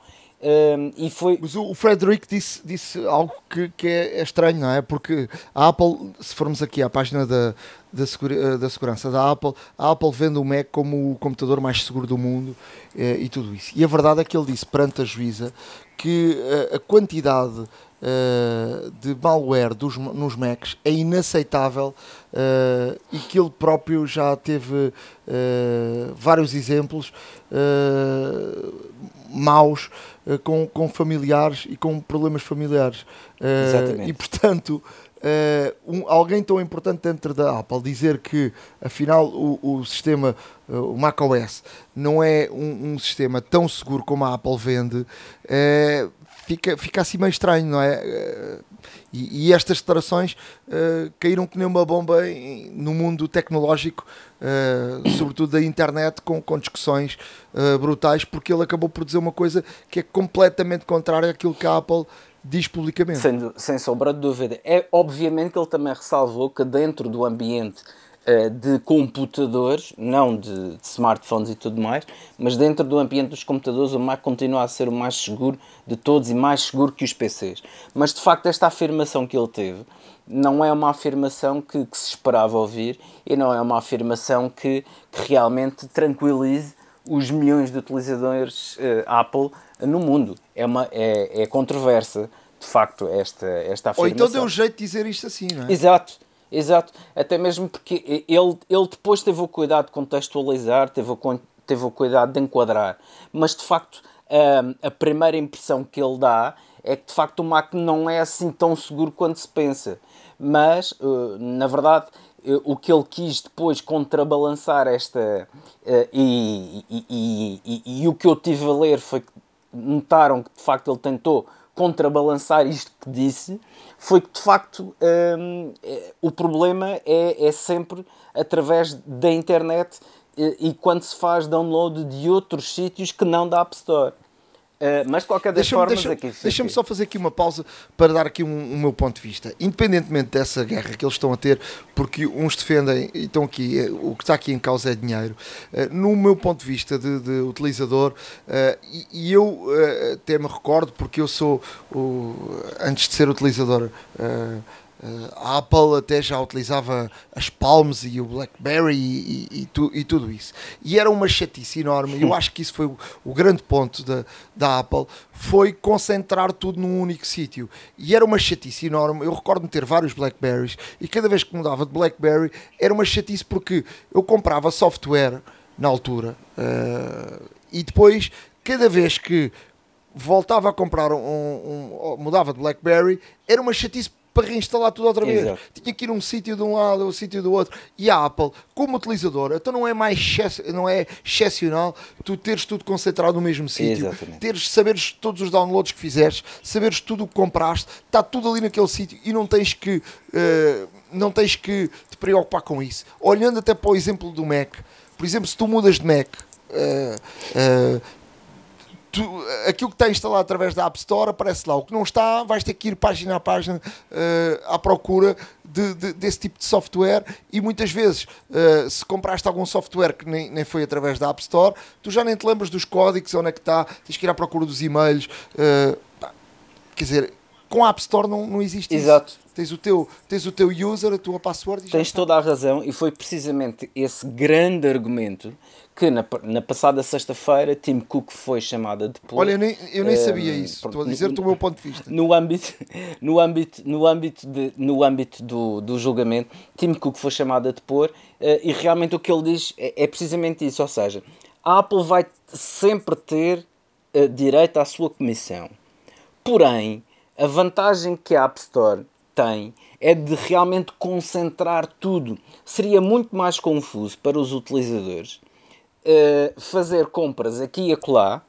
D: Um, e foi...
B: Mas o Frederick disse, disse algo que, que é, é, estranho, não é? Porque a Apple, se formos aqui à página da, da, segura, eh, da segurança da Apple, a Apple vende o Mac como o computador mais seguro do mundo eh, e tudo isso. E a verdade é que ele disse perante a juíza que eh, a quantidade Uh, de malware dos, nos Macs é inaceitável uh, e que ele próprio já teve uh, vários exemplos maus com, com familiares e com problemas familiares. e portanto. Um, alguém tão importante dentro da Apple dizer que afinal o, o sistema, o macOS, não é um, um, sistema tão seguro como a Apple vende, fica, fica assim meio estranho, não é? Eh, e, e estas declarações uh, caíram que nem uma bomba em, no mundo tecnológico, uh, sobretudo da internet, com, com discussões uh, brutais, porque ele acabou por dizer uma coisa que é completamente contrária àquilo que a Apple diz publicamente.
D: Sem, sem sombra de dúvida. É obviamente que ele também ressalvou que dentro do ambiente eh, de computadores, não de, de, smartphones e tudo mais, mas dentro do ambiente dos computadores o Mac continua a ser o mais seguro de todos e mais seguro que os PCs. Mas de facto esta afirmação que ele teve não é uma afirmação que, que se esperava ouvir e não é uma afirmação que, que realmente tranquilize os milhões de utilizadores uh, Apple no mundo. É, uma, é, é controversa, de facto, esta, esta afirmação. Ou
B: então deu um jeito de dizer isto assim, não é?
D: Exato. Exato, até mesmo porque ele, ele depois teve o cuidado de contextualizar, teve o, teve o cuidado de enquadrar, mas de facto a, a primeira impressão que ele dá é que de facto o Mac não é assim tão seguro quanto se pensa. Mas, eh, na verdade, eh, o que ele quis depois contrabalançar esta. Eh, e, e, e, e, o que eu tive a ler foi que notaram que de facto ele tentou contrabalançar isto que disse foi que de facto um, o problema é, é sempre através da internet e, e quando se faz download de outros sítios que não da App Store. Uh, mas de qualquer das formas
B: deixa,
D: aqui
B: Deixa-me só fazer aqui uma pausa para dar aqui um, um, meu ponto de vista. Independentemente dessa guerra que eles estão a ter, porque uns defendem e estão aqui, eh, o que está aqui em causa é dinheiro. Uh, no meu ponto de vista de, de utilizador, uh, e, e, eu até me recordo, porque eu sou, o, antes de ser utilizador a Apple até já utilizava as Palms e o BlackBerry e, e, e, tu, e, tudo isso. E era uma chatice enorme. Eu acho que isso foi o, o grande ponto da, da Apple, foi concentrar tudo num único sítio. E era uma chatice enorme. Eu recordo-me ter vários Blackberries e cada vez que mudava de Blackberry era uma chatice porque eu comprava software na altura uh, e depois, cada vez que voltava a comprar um, um, um mudava de BlackBerry, era uma chatice para reinstalar tudo outra vez. Exato. Tinha que ir um sítio de um lado, um sítio do outro. E a Apple, como utilizador, então não é mais não é excepcional tu teres tudo concentrado no mesmo sítio, teres saberes todos os downloads que fizeste, saberes tudo o que compraste, está tudo ali naquele sítio e não tens que uh, não tens que te preocupar com isso. Olhando até para o exemplo do Mac, por exemplo, se tu mudas de Mac, uh, uh, tu, aquilo que está instalado através da App Store aparece lá. O que não está, vais ter que ir página a página uh, à procura de, de, desse tipo de software e muitas vezes, uh, se compraste algum software que nem, nem foi através da App Store, tu já nem te lembras dos códigos, onde é que está, tens que ir à procura dos e-mails. Uh, quer dizer, com a App Store não, não existe
D: Exato.
B: isso. Tens o, teu, tens o teu user, a tua password.
D: tens toda a razão, e foi precisamente esse grande argumento que na, na passada sexta-feira Tim Cook foi chamado a depor.
B: Olha, eu nem, eu nem sabia isso, estou a dizer-te o meu ponto de vista.
D: No âmbito, no âmbito, no âmbito, de, no âmbito do, do julgamento, Tim Cook foi chamado a depor uh, e realmente o que ele diz é, é precisamente isso, ou seja, a Apple vai sempre ter uh, direito à sua comissão. Porém, a vantagem que a App Store tem é de realmente concentrar tudo. Seria muito mais confuso para os utilizadores uh, fazer compras aqui e acolá,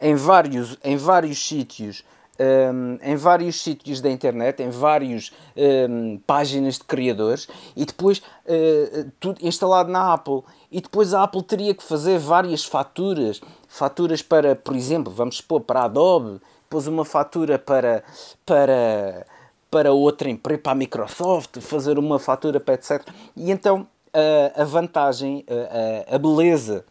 D: em vários, em vários sítios um, em vários sítios da internet, em várias um, páginas de criadores e depois uh, tudo instalado na Apple. E depois a Apple teria que fazer várias faturas, faturas para, por exemplo, vamos supor, para a Adobe, depois uma fatura para, para, para outra empresa, para a Microsoft, fazer uma fatura para etc. E então uh, a vantagem, uh, a beleza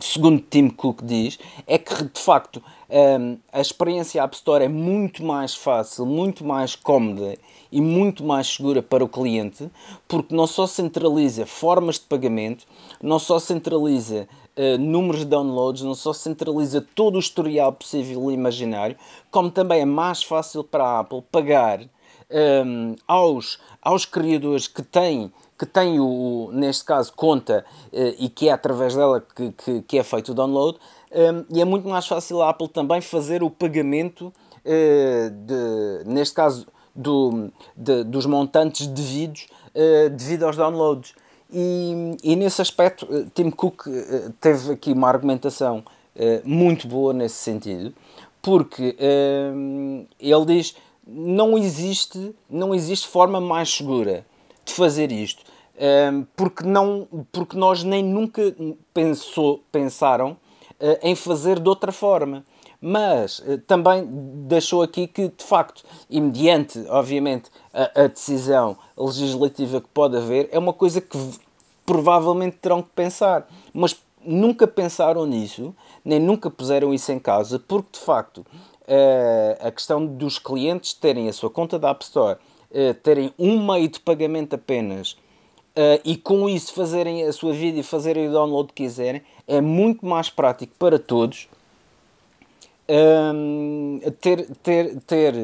D: segundo Tim Cook diz, é que de facto um, a experiência App Store é muito mais fácil, muito mais cómoda e muito mais segura para o cliente, porque não só centraliza formas de pagamento, não só centraliza uh, números de downloads, não só centraliza todo o historial possível e imaginário, como também é mais fácil para a Apple pagar um, aos, aos criadores que têm que tem, o, neste caso, conta uh, e que é através dela que, que, que é feito o download, um, ehm, e é muito mais fácil a Apple também fazer o pagamento, uh, de, neste caso, do, de, dos montantes devidos uh, devido aos downloads. E, e nesse aspecto, Tim Cook teve aqui uma argumentação muito boa nesse sentido, porque ehm, ele diz não existe, não existe forma mais segura de fazer isto porque, não, porque nós nem nunca pensou, pensaram uh, em fazer de outra forma. Mas uh, também deixou aqui que, de facto, e mediante, obviamente, a, a, decisão legislativa que pode haver, é uma coisa que provavelmente terão que pensar. Mas nunca pensaram nisso, nem nunca puseram isso em causa, porque, de facto, uh, a questão dos clientes terem a sua conta da App Store, terem um meio de pagamento apenas Uh, e com isso fazerem a sua vida e fazerem o download que quiserem, é muito mais prático para todos um, ter, ter, ter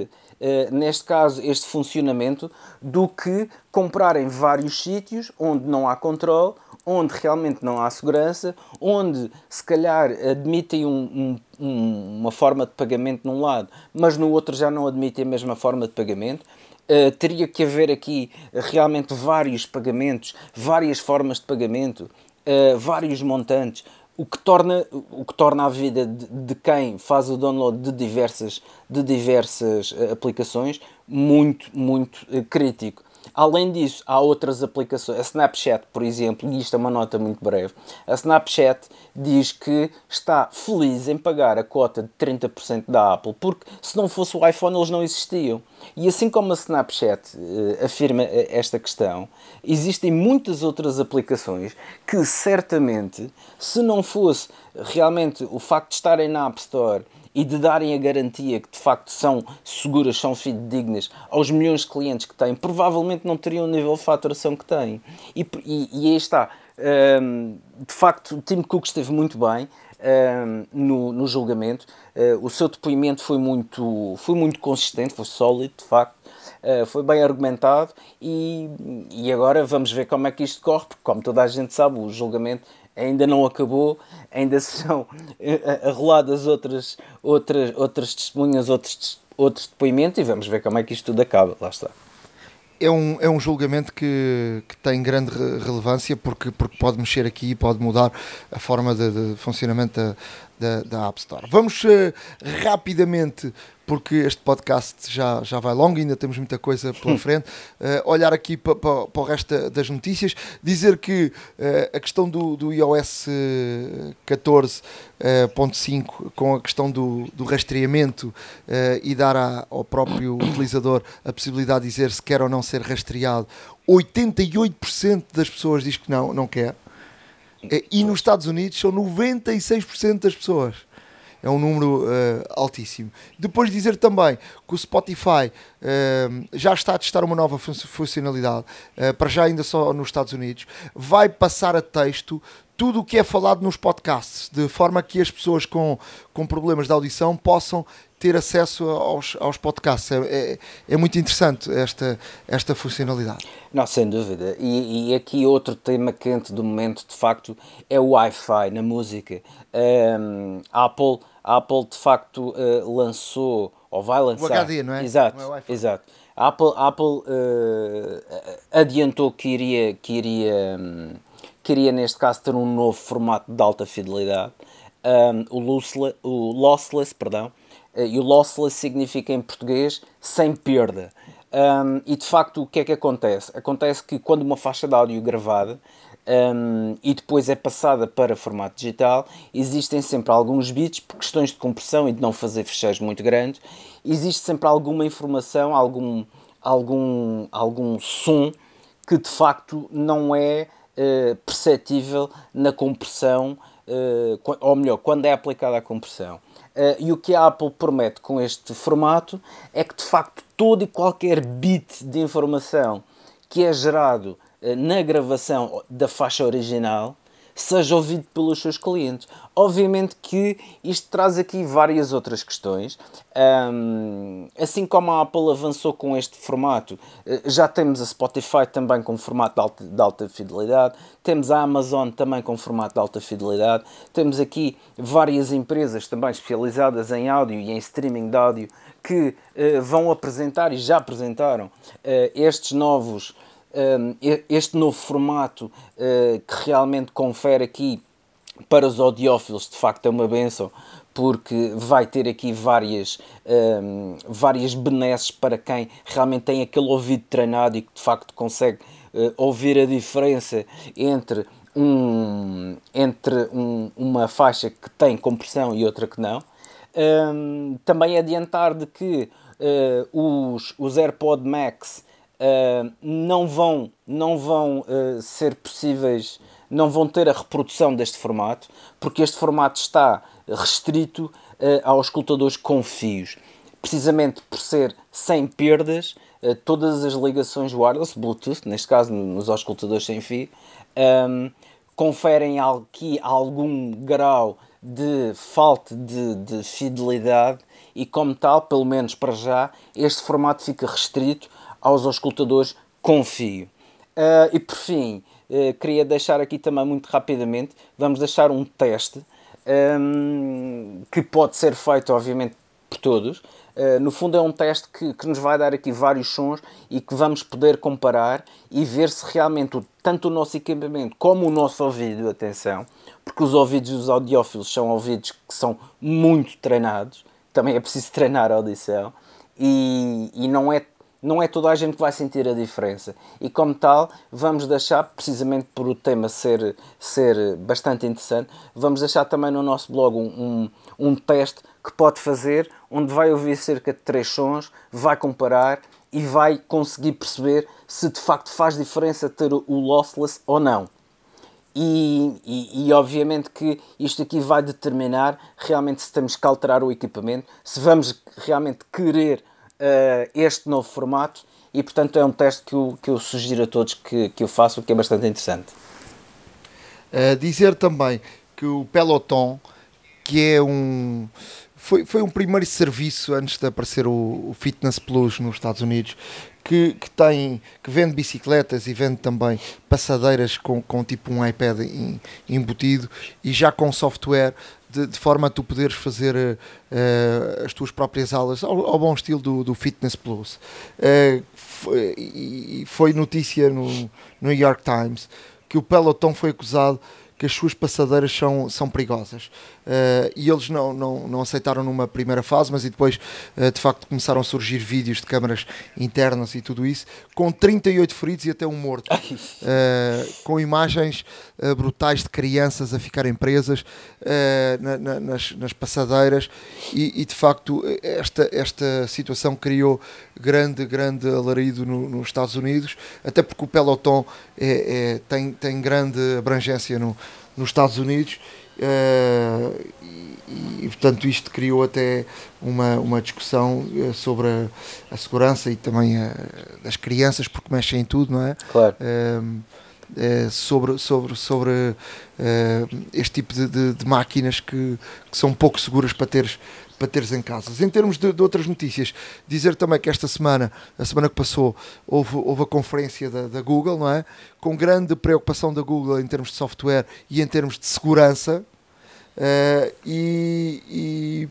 D: uh, neste caso, este funcionamento do que comprar em vários sítios onde não há controle, onde realmente não há segurança, onde se calhar admitem um, um, uma forma de pagamento num lado, mas no outro já não admitem a mesma forma de pagamento. Uh, teria que haver aqui realmente vários pagamentos, várias formas de pagamento, uh, vários montantes, o que torna, o que torna a vida de, de, quem faz o download de diversas, de diversas uh, aplicações muito, muito crítico. Além disso, há outras aplicações. A Snapchat, por exemplo, e isto é uma nota muito breve. A Snapchat diz que está feliz em pagar a cota de 30% da Apple, porque se não fosse o iPhone eles não existiam. E assim como a Snapchat uh, afirma eh, esta questão, existem muitas outras aplicações que certamente, se não fosse realmente o facto de estarem na App Store e de darem a garantia que de facto são seguras, são fidedignas aos milhões de clientes que têm, provavelmente não teriam o nível de faturação que têm. E, e, e aí está. Um, de facto, o Tim Cook esteve muito bem. Um, no, no, julgamento. Uh, o seu depoimento foi muito, foi muito consistente, foi sólido, de facto. Uh, foi bem argumentado e, e agora vamos ver como é que isto corre, porque, como toda a gente sabe, o julgamento ainda não acabou, ainda são arroladas outras, outras, outras testemunhas, outros, outros depoimentos e vamos ver como é que isto tudo acaba. Lá está.
B: É um, é um julgamento que, que tem grande relevância porque, porque pode mexer aqui, pode mudar a forma de, de funcionamento da, da, da App Store. Vamos uh, rapidamente porque este podcast já, já vai longo, ainda temos muita coisa pela frente. Uh, olhar aqui para, para, para o resto das notícias, dizer que uh, a questão do, do iOS 14.5 uh, com a questão do, do rastreamento e dar a, ao próprio utilizador a possibilidade de dizer se quer ou não ser rastreado, 88% das pessoas diz que não, não quer. E nos Estados Unidos são 96% das pessoas. É um número uh, altíssimo. Depois dizer também que o Spotify uh, já está a testar uma nova fun funcionalidade, uh, para já ainda só nos Estados Unidos, vai passar a texto tudo o que é falado nos podcasts, de forma que as pessoas com, com problemas de audição possam ter acesso aos, aos podcasts. É, é, é, muito interessante esta, esta funcionalidade.
D: Não, sem dúvida. E, e, aqui outro tema quente do momento, de facto, é o Wi-Fi na música. Um, Apple, Apple, de facto, uh, lançou, ou vai lançar... O
B: HD, não é?
D: Exato,
B: não é
D: exato. A Apple, Apple uh, adiantou que iria, que, iria, um, que iria, neste caso, ter um novo formato de alta fidelidade. Um, o, lossless, o lossless, perdão, eh, e o lossless significa em português sem perda. Um, e de facto, o que é que acontece? Acontece que quando uma faixa de áudio gravada um, e depois é passada para formato digital, existem sempre alguns bits, por questões de compressão e de não fazer fecheiros muito grandes, existe sempre alguma informação, algum, algum, algum som que de facto não é uh, perceptível na compressão, uh, ou melhor, quando é aplicada a compressão. Uh, e o que a Apple promete com este formato é que de facto todo e qualquer bit de informação que é gerado na gravação da faixa original seja ouvido pelos seus clientes. Obviamente que isto traz aqui várias outras questões. Um, assim como a Apple avançou com este formato, eh, já temos a Spotify também com formato de alta, de alta fidelidade, temos a Amazon também com formato de alta fidelidade, temos aqui várias empresas também especializadas em áudio e em streaming de áudio que uh, vão apresentar e já apresentaram uh, estes novos este novo formato uh, que realmente confere aqui para os audiófilos de facto é uma benção porque vai ter aqui várias, várias benesses para quem realmente tem aquele ouvido treinado e que de facto consegue uh, ouvir a diferença entre, um, entre um, uma faixa que tem compressão e outra que não. Também adiantar de que uh, os, os AirPod Max uh, não vão, não vão uh, ser possíveis, não vão ter a reprodução deste formato, porque este formato está restrito uh, aos escutadores com fios. Precisamente por ser sem perdas, todas as ligações wireless, Bluetooth, neste caso nos auscultadores sem fio, um, conferem aqui algum grau de falta de, de, fidelidade e como tal, pelo menos para já, este formato fica restrito aos auscultadores com fio. Uh, e por fim, uh, queria deixar aqui também muito rapidamente, vamos deixar um teste um, que pode ser feito obviamente por todos. Uh, no fundo é um teste que, que, nos vai dar aqui vários sons e que vamos poder comparar e ver se realmente tanto o nosso equipamento como o nosso ouvido, atenção, porque os ouvidos dos audiófilos são ouvidos que são muito treinados, também é preciso treinar a audição e, e não é não é toda a gente que vai sentir a diferença. E como tal, vamos deixar, precisamente por o tema ser, ser bastante interessante, vamos deixar também no nosso blog um, um, um teste que pode fazer, onde vai ouvir cerca de três sons, vai comparar e vai conseguir perceber se de facto faz diferença ter o lossless ou não. E, e, e, obviamente que isto aqui vai determinar realmente se temos que alterar o equipamento, se vamos realmente querer uh, este novo formato e, portanto, é um teste que eu, que eu sugiro a todos que, que eu faço, que é bastante interessante.
B: Uh, dizer também que o Peloton, que é um. Foi, foi um primeiro serviço antes de aparecer o, o Fitness Plus nos Estados Unidos, que, que, tem, que vende bicicletas e vende também passadeiras com, com tipo um iPad embutido e já com software de, de, forma a tu poderes fazer uh, as tuas próprias aulas ao, ao bom estilo do, do Fitness Plus. Uh, foi, e foi notícia no, no New York Times que o Peloton foi acusado que as suas passadeiras são, são perigosas. Uh, e eles não, não, não aceitaram numa primeira fase, mas e depois uh, de facto começaram a surgir vídeos de câmaras internas e tudo isso, com 38 feridos e até um morto, uh, com imagens brutais de crianças a ficarem presas na, na, nas, nas passadeiras. E, e, de facto esta, esta situação criou grande, grande alarido no, nos Estados Unidos, até porque o pelotão é, é, tem, tem grande abrangência no, nos Estados Unidos uh, e, e, portanto isto criou até uma, uma discussão eh, sobre a, a segurança e também a, das crianças porque mexem em tudo, não é?
D: Claro.
B: Uh, uh, sobre, sobre, sobre uh, este tipo de, de, de máquinas que, que, são pouco seguras para teres, para teres em casa. Em termos de, de, outras notícias, dizer também que esta semana, a semana que passou, houve, houve a conferência da, da Google, não é? Com grande preocupação da Google em termos de software e em termos de segurança. Uh, e, e,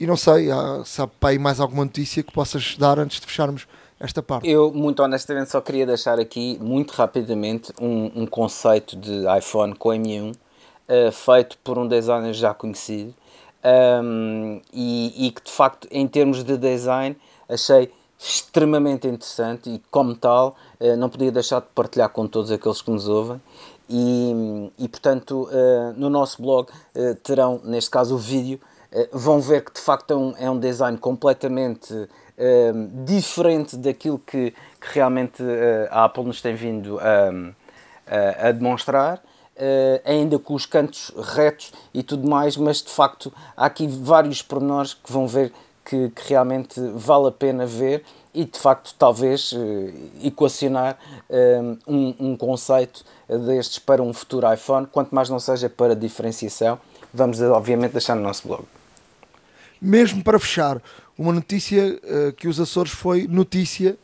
B: e, não sei, há, sabe para aí mais alguma notícia que possas dar antes de fecharmos esta parte?
D: Eu, muito honestamente, só queria deixar aqui, muito rapidamente, um, um conceito de iPhone com M1 uh, feito por um designer já conhecido um, e, e, que, de facto, em termos de design, achei extremamente interessante e, como tal, uh, não podia deixar de partilhar com todos aqueles que nos ouvem. E, e portanto, uh, no nosso blog terão, neste caso, o vídeo. vão ver que de facto é um, é um design completamente diferente daquilo que, que realmente a Apple nos tem vindo a, a demonstrar. Uh, ainda com os cantos retos e tudo mais, mas de facto há aqui vários pormenores que vão ver que, que realmente vale a pena ver e de facto talvez uh, equacionar um, um, conceito destes para um futuro iPhone, quanto mais não seja para diferenciação, vamos obviamente deixar no nosso blog.
B: Mesmo para fechar, uma notícia que os Açores foi notícia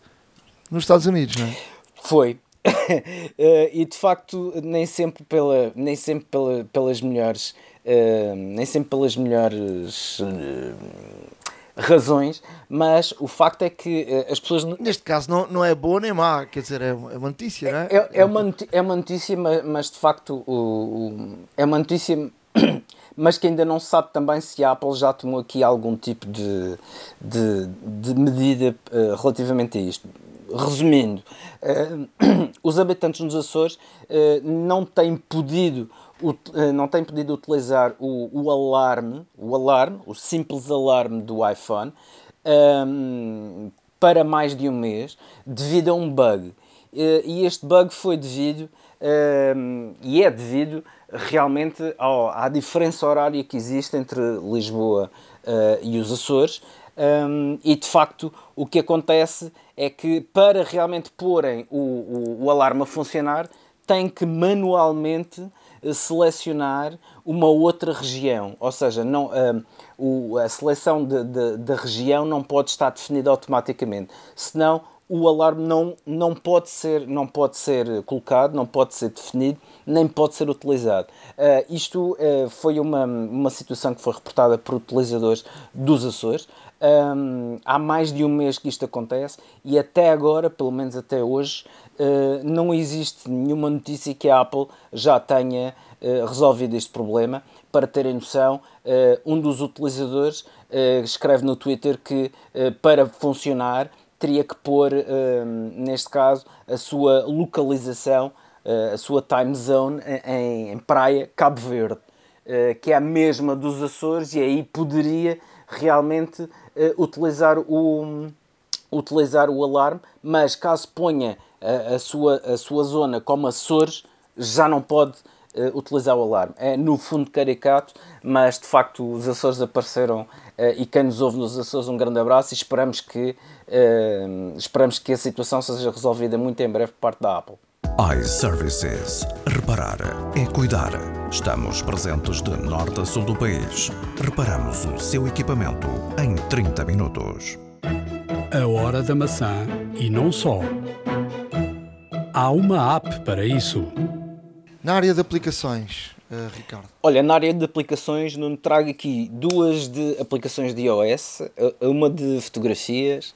B: nos Estados Unidos, não é?
D: Foi. Uh, e de facto, nem sempre, pela, nem sempre pela, pelas melhores. Uh, nem sempre pelas melhores razões, mas o facto é que as pessoas.
B: Neste caso, não, não é boa nem má, quer dizer, é uma notícia, não é?
D: É, é, uma, é uma notícia, mas, mas de facto o, o, é uma notícia mas que ainda não se sabe também se a Apple já tomou aqui algum tipo de, de, de medida uh, relativamente a isto. Resumindo, uh, os habitantes nos Açores uh, não têm podido não têm podido utilizar o, o alarme, o alarme, o simples alarme do iPhone um, para mais de um mês devido a um bug. E este bug foi devido um, e é devido realmente ao, à diferença horária que existe entre Lisboa e os Açores. Um, e de facto, o que acontece é que para realmente porem o, o, o alarme a funcionar, tem que manualmente eh, selecionar uma outra região, ou seja, não, um, o, a seleção da região não pode estar definida automaticamente, senão o alarme não, não, pode ser, não pode ser colocado, não pode ser definido, nem pode ser utilizado. Uh, isto uh, foi uma, uma situação que foi reportada por utilizadores dos Açores. Um, há mais de um mês que isto acontece e até agora, pelo menos até hoje, uh, não existe nenhuma notícia que a Apple já tenha resolvido este problema. Para terem noção, um dos utilizadores escreve no Twitter que para funcionar teria que pôr, neste caso, a sua localização, uh, a sua time zone em, em praia Cabo Verde, uh, que é a mesma dos Açores, e aí poderia realmente uh, utilizar, o, utilizar o alarme, mas caso ponha a, a, sua, a sua zona como Açores, já não pode uh, utilizar o alarme. É no fundo caricato, mas de facto os Açores apareceram uh, e quem nos ouve nos Açores um grande abraço e esperamos que, uh, esperamos que a situação seja resolvida muito em breve por parte da Apple.
C: iServices. Reparar é cuidar. Estamos presentes de norte a sul do país. Reparamos o seu equipamento em 30 minutos.
A: A hora da maçã e não só. Há uma app para isso.
B: Na área de aplicações, uh, Ricardo.
D: Olha, na área de aplicações, não trago aqui duas de aplicações de iOS, eh, uma de fotografias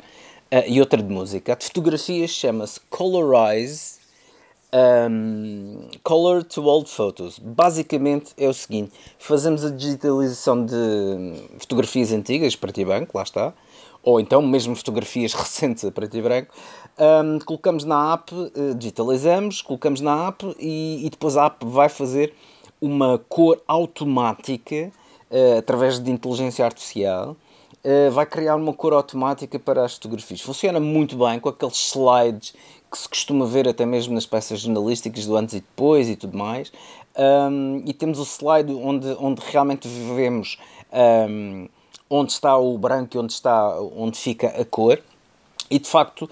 D: uh, e outra de música. A de fotografias chama-se Colorize um, Color to Old Photos. Basicamente é o seguinte: fazemos a digitalização de fotografias antigas, preto e branco, lá está, ou então mesmo fotografias recentes a preto e branco, um, colocamos na app, uh, digitalizamos, colocamos na app e, e, depois a app vai fazer uma cor automática uh, através de inteligência artificial. Uh, vai criar uma cor automática para as fotografias. Funciona muito bem com aqueles slides que se costuma ver até mesmo nas peças jornalísticas do antes e depois e tudo mais. Um, e temos o slide onde, onde realmente vemos um, onde está o branco e onde, está, onde fica a cor e de facto,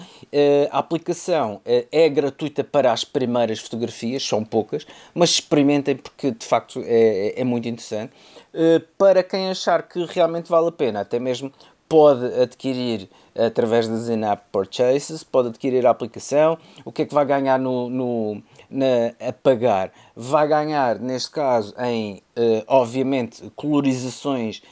D: a aplicação é gratuita para as primeiras fotografias, são poucas, mas experimentem porque de facto é, é muito interessante. Para quem achar que realmente vale a pena, até mesmo pode adquirir através das in-app purchases, pode adquirir a aplicação. O que é que vai ganhar no, no na, a pagar? Vai ganhar, neste caso, em, obviamente, colorizações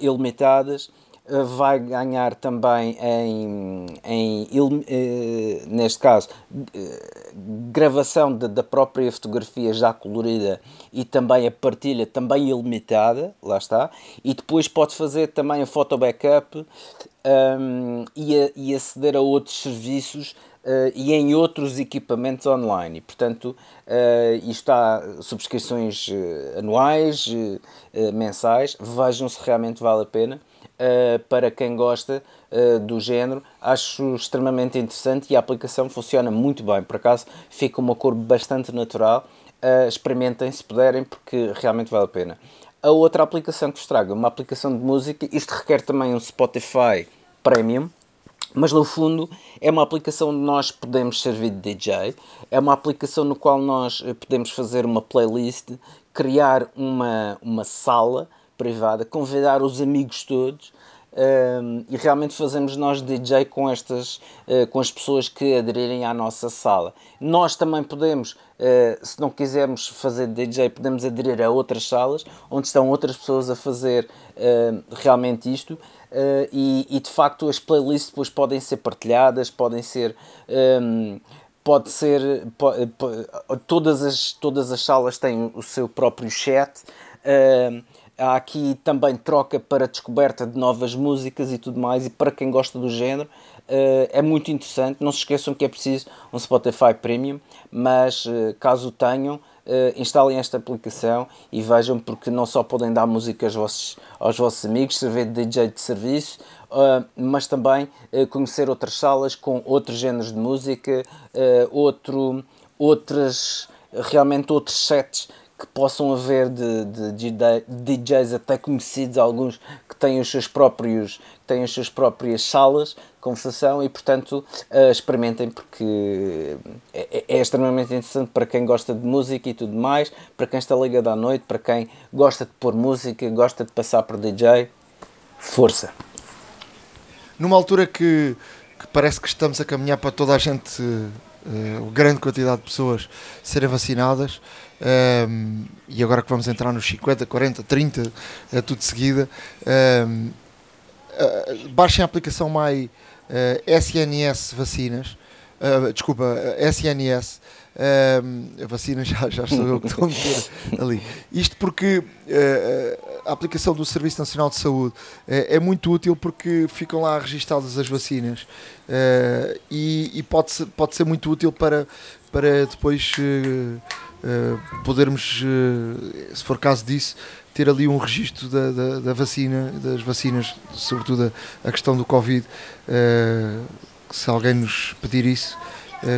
D: ilimitadas eh, vai ganhar também em, em eh, neste caso, eh, gravação de, da própria fotografia já colorida e também a partilha também ilimitada, lá está, e depois pode fazer também a photo backup um, e, a, e aceder a outros serviços Uh, e em outros equipamentos online. E, portanto, uh, isto há subscrições uh, anuais, mensais. Vejam se realmente vale a pena uh, para quem gosta uh, do género. Acho extremamente interessante e a aplicação funciona muito bem. Por acaso fica uma cor bastante natural. Uh, experimentem se puderem, porque realmente vale a pena. A outra aplicação que vos trago é uma aplicação de música. Isto requer também um Spotify Premium, mas no fundo é uma aplicação onde nós podemos servir de DJ, é uma aplicação no qual nós podemos fazer uma playlist, criar uma, uma sala privada, convidar os amigos todos um, e realmente fazemos nós DJ com estas uh, com as pessoas que aderirem à nossa sala. Nós também podemos, uh, se não quisermos fazer DJ, podemos aderir a outras salas onde estão outras pessoas a fazer uh, realmente isto. E, e, de facto as playlists depois podem ser partilhadas, podem ser um, pode ser todas as todas as salas têm o seu próprio chat uh, Há aqui também troca para descoberta de novas músicas e tudo mais, e para quem gosta do género uh, é muito interessante. Não se esqueçam que é preciso um Spotify Premium, mas uh, caso tenham, Uh, instalem esta aplicação e vejam porque não só podem dar música aos vossos, aos vossos amigos, servir de DJ de serviço, mas também conhecer outras salas com outros géneros de música, outro, outras, realmente outros sets que possam haver de, de, de, DJs até conhecidos, alguns que têm os seus próprios têm as suas próprias salas de conversação e portanto uh, experimentem porque é, é, é, extremamente interessante para quem gosta de música e tudo mais, para quem está ligado à noite, para quem gosta de pôr música, gosta de passar por DJ, força!
B: Numa altura que, que parece que estamos a caminhar para toda a gente, uh, grande quantidade de pessoas serem vacinadas, um, e agora que vamos entrar nos 50, 40, 30, é tudo de seguida, um, uh, baixem a aplicação My uh, SNS Vacinas, uh, desculpa, SNS. Um, vacinas já, já estou eu que estou a meter ali. Isto porque a aplicação do Serviço Nacional de Saúde é muito útil porque ficam lá registadas as vacinas e, e pode, ser, pode ser muito útil para, para depois eh, podermos, uh, se for caso disso, ter ali um registro da, da, da vacina, das vacinas, sobretudo a, a questão do Covid, uh, se alguém nos pedir isso,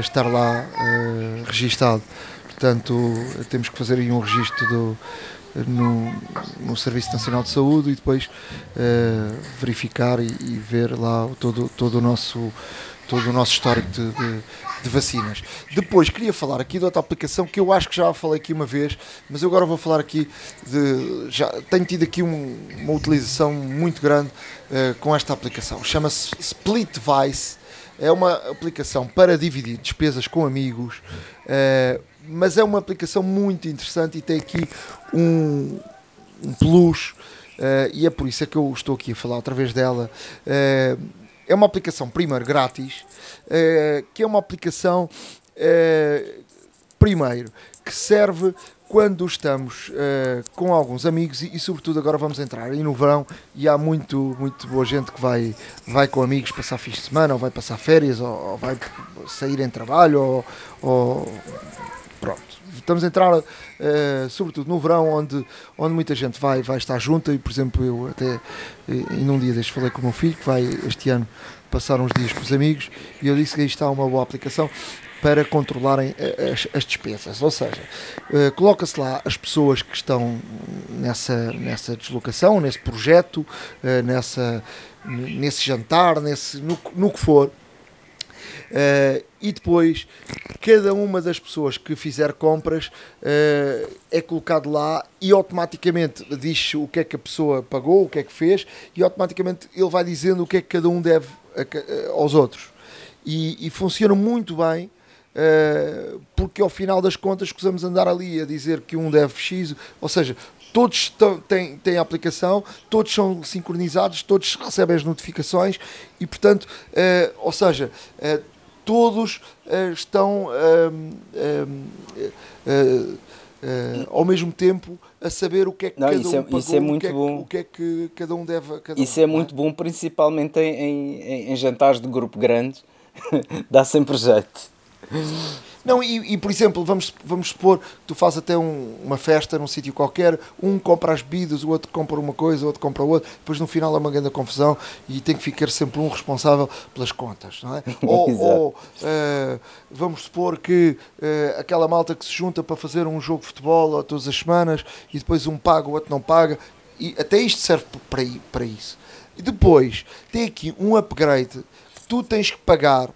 B: estar lá registado. Portanto, temos que fazer aí um registro do, no, no Serviço Nacional de Saúde e depois verificar e, e, ver lá todo, todo, o, nosso, todo o nosso histórico de, de de vacinas. Depois queria falar aqui de outra aplicação que eu acho que já falei aqui uma vez, mas eu agora vou falar aqui de. Já tenho tido aqui um, uma utilização muito grande uh, com esta aplicação. Chama-se Split Vice. É uma aplicação para dividir despesas com amigos, uh, mas é uma aplicação muito interessante e tem aqui um, um plus. Uh, e é por isso é que eu estou aqui a falar através dela. Uh, é uma aplicação, primeiro, grátis, uh, que é uma aplicação, uh, primeiro, que serve quando estamos uh, com alguns amigos e, e, sobretudo agora vamos entrar aí no verão e há muito, muito boa gente que vai, vai com amigos passar fins de semana ou vai passar férias ou, ou vai sair em trabalho ou, ou pronto. Estamos a entrar uh, sobretudo no verão onde, onde muita gente vai, vai estar junta e por exemplo eu até e num dia deste falei com o meu filho que vai este ano passar uns dias com os amigos e eu disse que aí está uma boa aplicação para controlarem as, as despesas. Ou seja, coloca-se lá as pessoas que estão nessa, nessa deslocação, nesse projeto, nessa, nesse jantar, nesse, no, no que for. E depois cada uma das pessoas que fizer compras uh, é colocado lá e automaticamente diz o que é que a pessoa pagou, o que é que fez e automaticamente ele vai dizendo o que é que cada um deve a, a, aos outros. E, e, funciona muito bem uh, porque ao final das contas escusamos andar ali a dizer que um deve X, ou seja, todos têm, têm a aplicação, todos são sincronizados, todos recebem as notificações e portanto, uh, ou seja, todos uh, estão ao mesmo tempo a saber o que é que Não, cada um é, pagou, é muito o, que é, bom. o que é que cada um deve. Cada
D: isso
B: um,
D: é muito é? bom, principalmente em, em, em jantares de grupo grande, dá sempre jeito.
B: Não, e, e, por exemplo, vamos, vamos supor que tu fazes até um, uma festa num sítio qualquer, um compra as bebidas, o outro compra uma coisa, o outro compra outra, depois no final há uma grande confusão e tem que ficar sempre um responsável pelas contas, não é? ou, ou uh, vamos supor que uh, aquela malta que se junta para fazer um jogo de futebol todas as semanas e depois um paga, o outro não paga, e até isto serve para, para isso. E depois tem aqui um upgrade que tu tens que pagar,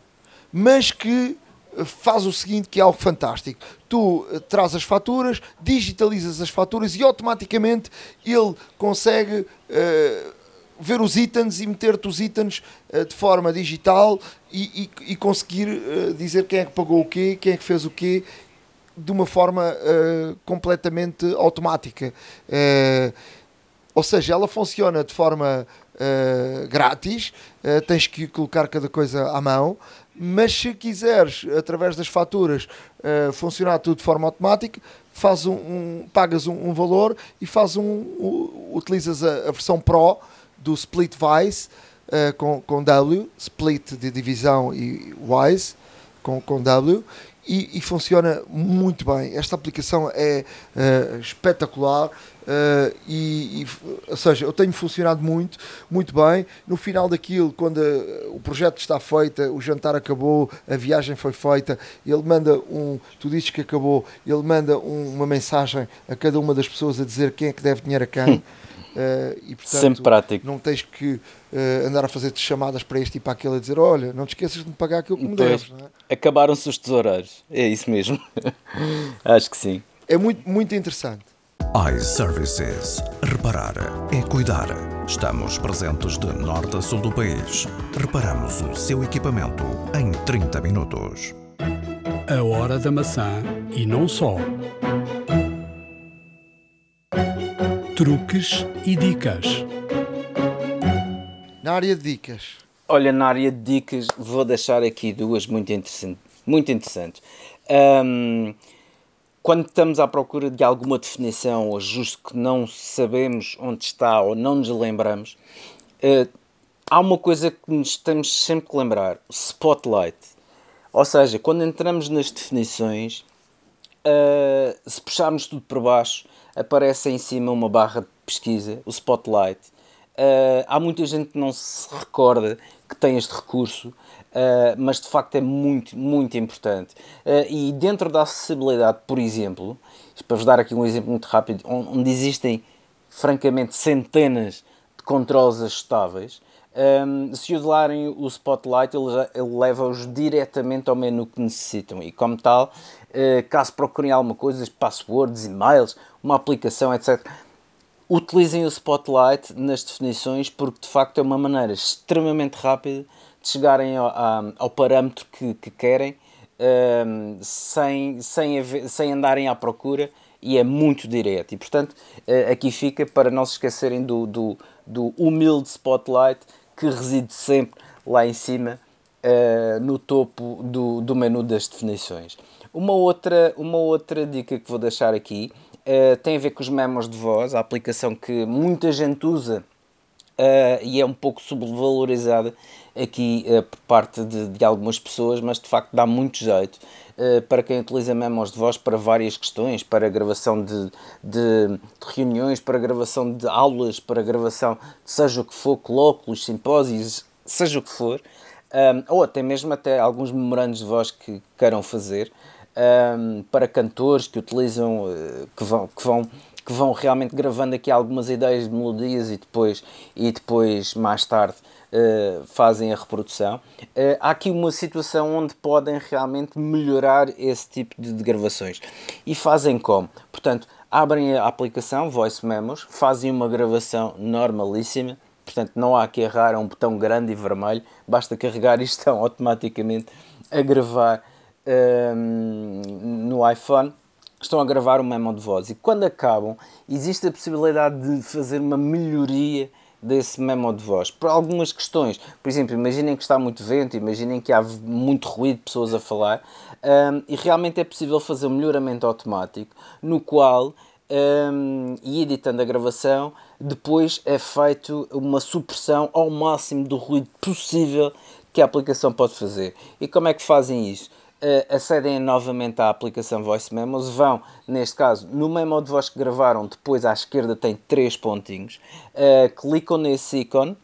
B: mas que faz o seguinte, que é algo fantástico. Tu uh, traz as faturas, digitalizas as faturas e automaticamente ele consegue uh, ver os itens e meter-te os itens uh, de forma digital e, e, e conseguir dizer quem é que pagou o quê, quem é que fez o quê, de uma forma completamente automática. ou seja, ela funciona de forma grátis, tens que colocar cada coisa à mão, mas se quiseres, através das faturas, uh, funcionar tudo de forma automática, faz um, um pagas um, um, valor e faz um, um utilizas a, a, versão Pro do Split Wise uh, com, com W, Split de divisão e Wise com, com W e, e, funciona muito bem. Esta aplicação é uh, espetacular uh, e, e, ou seja, eu tenho funcionado muito, muito bem. No final daquilo, quando uh, o projeto está feito, o jantar acabou, a viagem foi feita, ele manda um, tu dizes que acabou, ele manda um, uma mensagem a cada uma das pessoas a dizer quem é que deve dinheiro a quem. Uh, e, portanto,
D: Sempre prático.
B: Não tens que uh, andar a fazer chamadas para este e para aquele a dizer: Olha, não te esqueças de me pagar aquilo que me deves.
D: É? Acabaram-se os tesoureiros. É isso mesmo. Acho que sim.
B: É muito, muito interessante
C: iServices. Reparar é cuidar. Estamos presentes de norte a sul do país. Reparamos o seu equipamento em 30 minutos.
A: A hora da maçã e não só. Truques e dicas.
B: Na área de dicas.
D: Olha, na área de dicas vou deixar aqui duas muito, interessant, muito interessantes. Um, quando estamos à procura de alguma definição ou ajuste que não sabemos onde está ou não nos lembramos, uh, há uma coisa que nos temos sempre que lembrar: o spotlight. Ou seja, quando entramos nas definições, uh, se puxarmos tudo para baixo, aparece em cima uma barra de pesquisa, o spotlight. Uh, há muita gente que não se recorda que tem este recurso Uh, mas de facto é muito, muito importante. Uh, e dentro da acessibilidade, por exemplo, para vos dar aqui um exemplo muito rápido, onde existem francamente centenas de controles ajustáveis, um, se usuarem o Spotlight, ele, ele leva-os diretamente ao menu que necessitam e, como tal, uh, caso procurem alguma coisa, passwords, e-mails, uma aplicação, etc., utilizem o Spotlight nas definições porque de facto é uma maneira extremamente rápida de chegarem ao, ao parâmetro que, que querem um, sem, sem, sem andarem à procura e é muito direto. E portanto, uh, aqui fica para não se esquecerem do, do, do humilde spotlight que reside sempre lá em cima uh, no topo do, do menu das definições. Uma outra, uma outra dica que vou deixar aqui uh, tem a ver com os memos de voz, a aplicação que muita gente usa uh, e é um pouco subvalorizada aqui por parte de, de, algumas pessoas, mas de facto dá muito jeito para quem utiliza memos de voz para várias questões, para gravação de, de, de, reuniões, para gravação de aulas, para gravação de seja o que for, colóquios, simpósios, seja o que for. um, ou até mesmo até alguns memorandos de voz que queiram fazer um, para cantores que utilizam, uh, que, vão, que, vão, que vão realmente gravando aqui algumas ideias de melodias e depois, e depois mais tarde uh, fazem a reprodução. Uh, há aqui uma situação onde podem realmente melhorar esse tipo de, gravações. E fazem como? Portanto, abrem a aplicação Voice Memos, fazem uma gravação normalíssima, portanto não há que errar, é um botão grande e vermelho, basta carregar e estão automaticamente a gravar um, no iPhone, estão a gravar um memo de voz e quando acabam existe a possibilidade de fazer uma melhoria desse memo de voz por algumas questões. Por exemplo, imaginem que está muito vento, imaginem que há muito ruído de pessoas a falar um, e realmente é possível fazer um melhoramento automático no qual um, e editando a gravação depois é feito uma supressão ao máximo do ruído possível que a aplicação pode fazer. E como é que fazem isso? Uh, acedem novamente à aplicação Voice Memos, vão, neste caso, no memo de voz que gravaram, depois à esquerda tem três pontinhos, uh, clicam nesse ícone,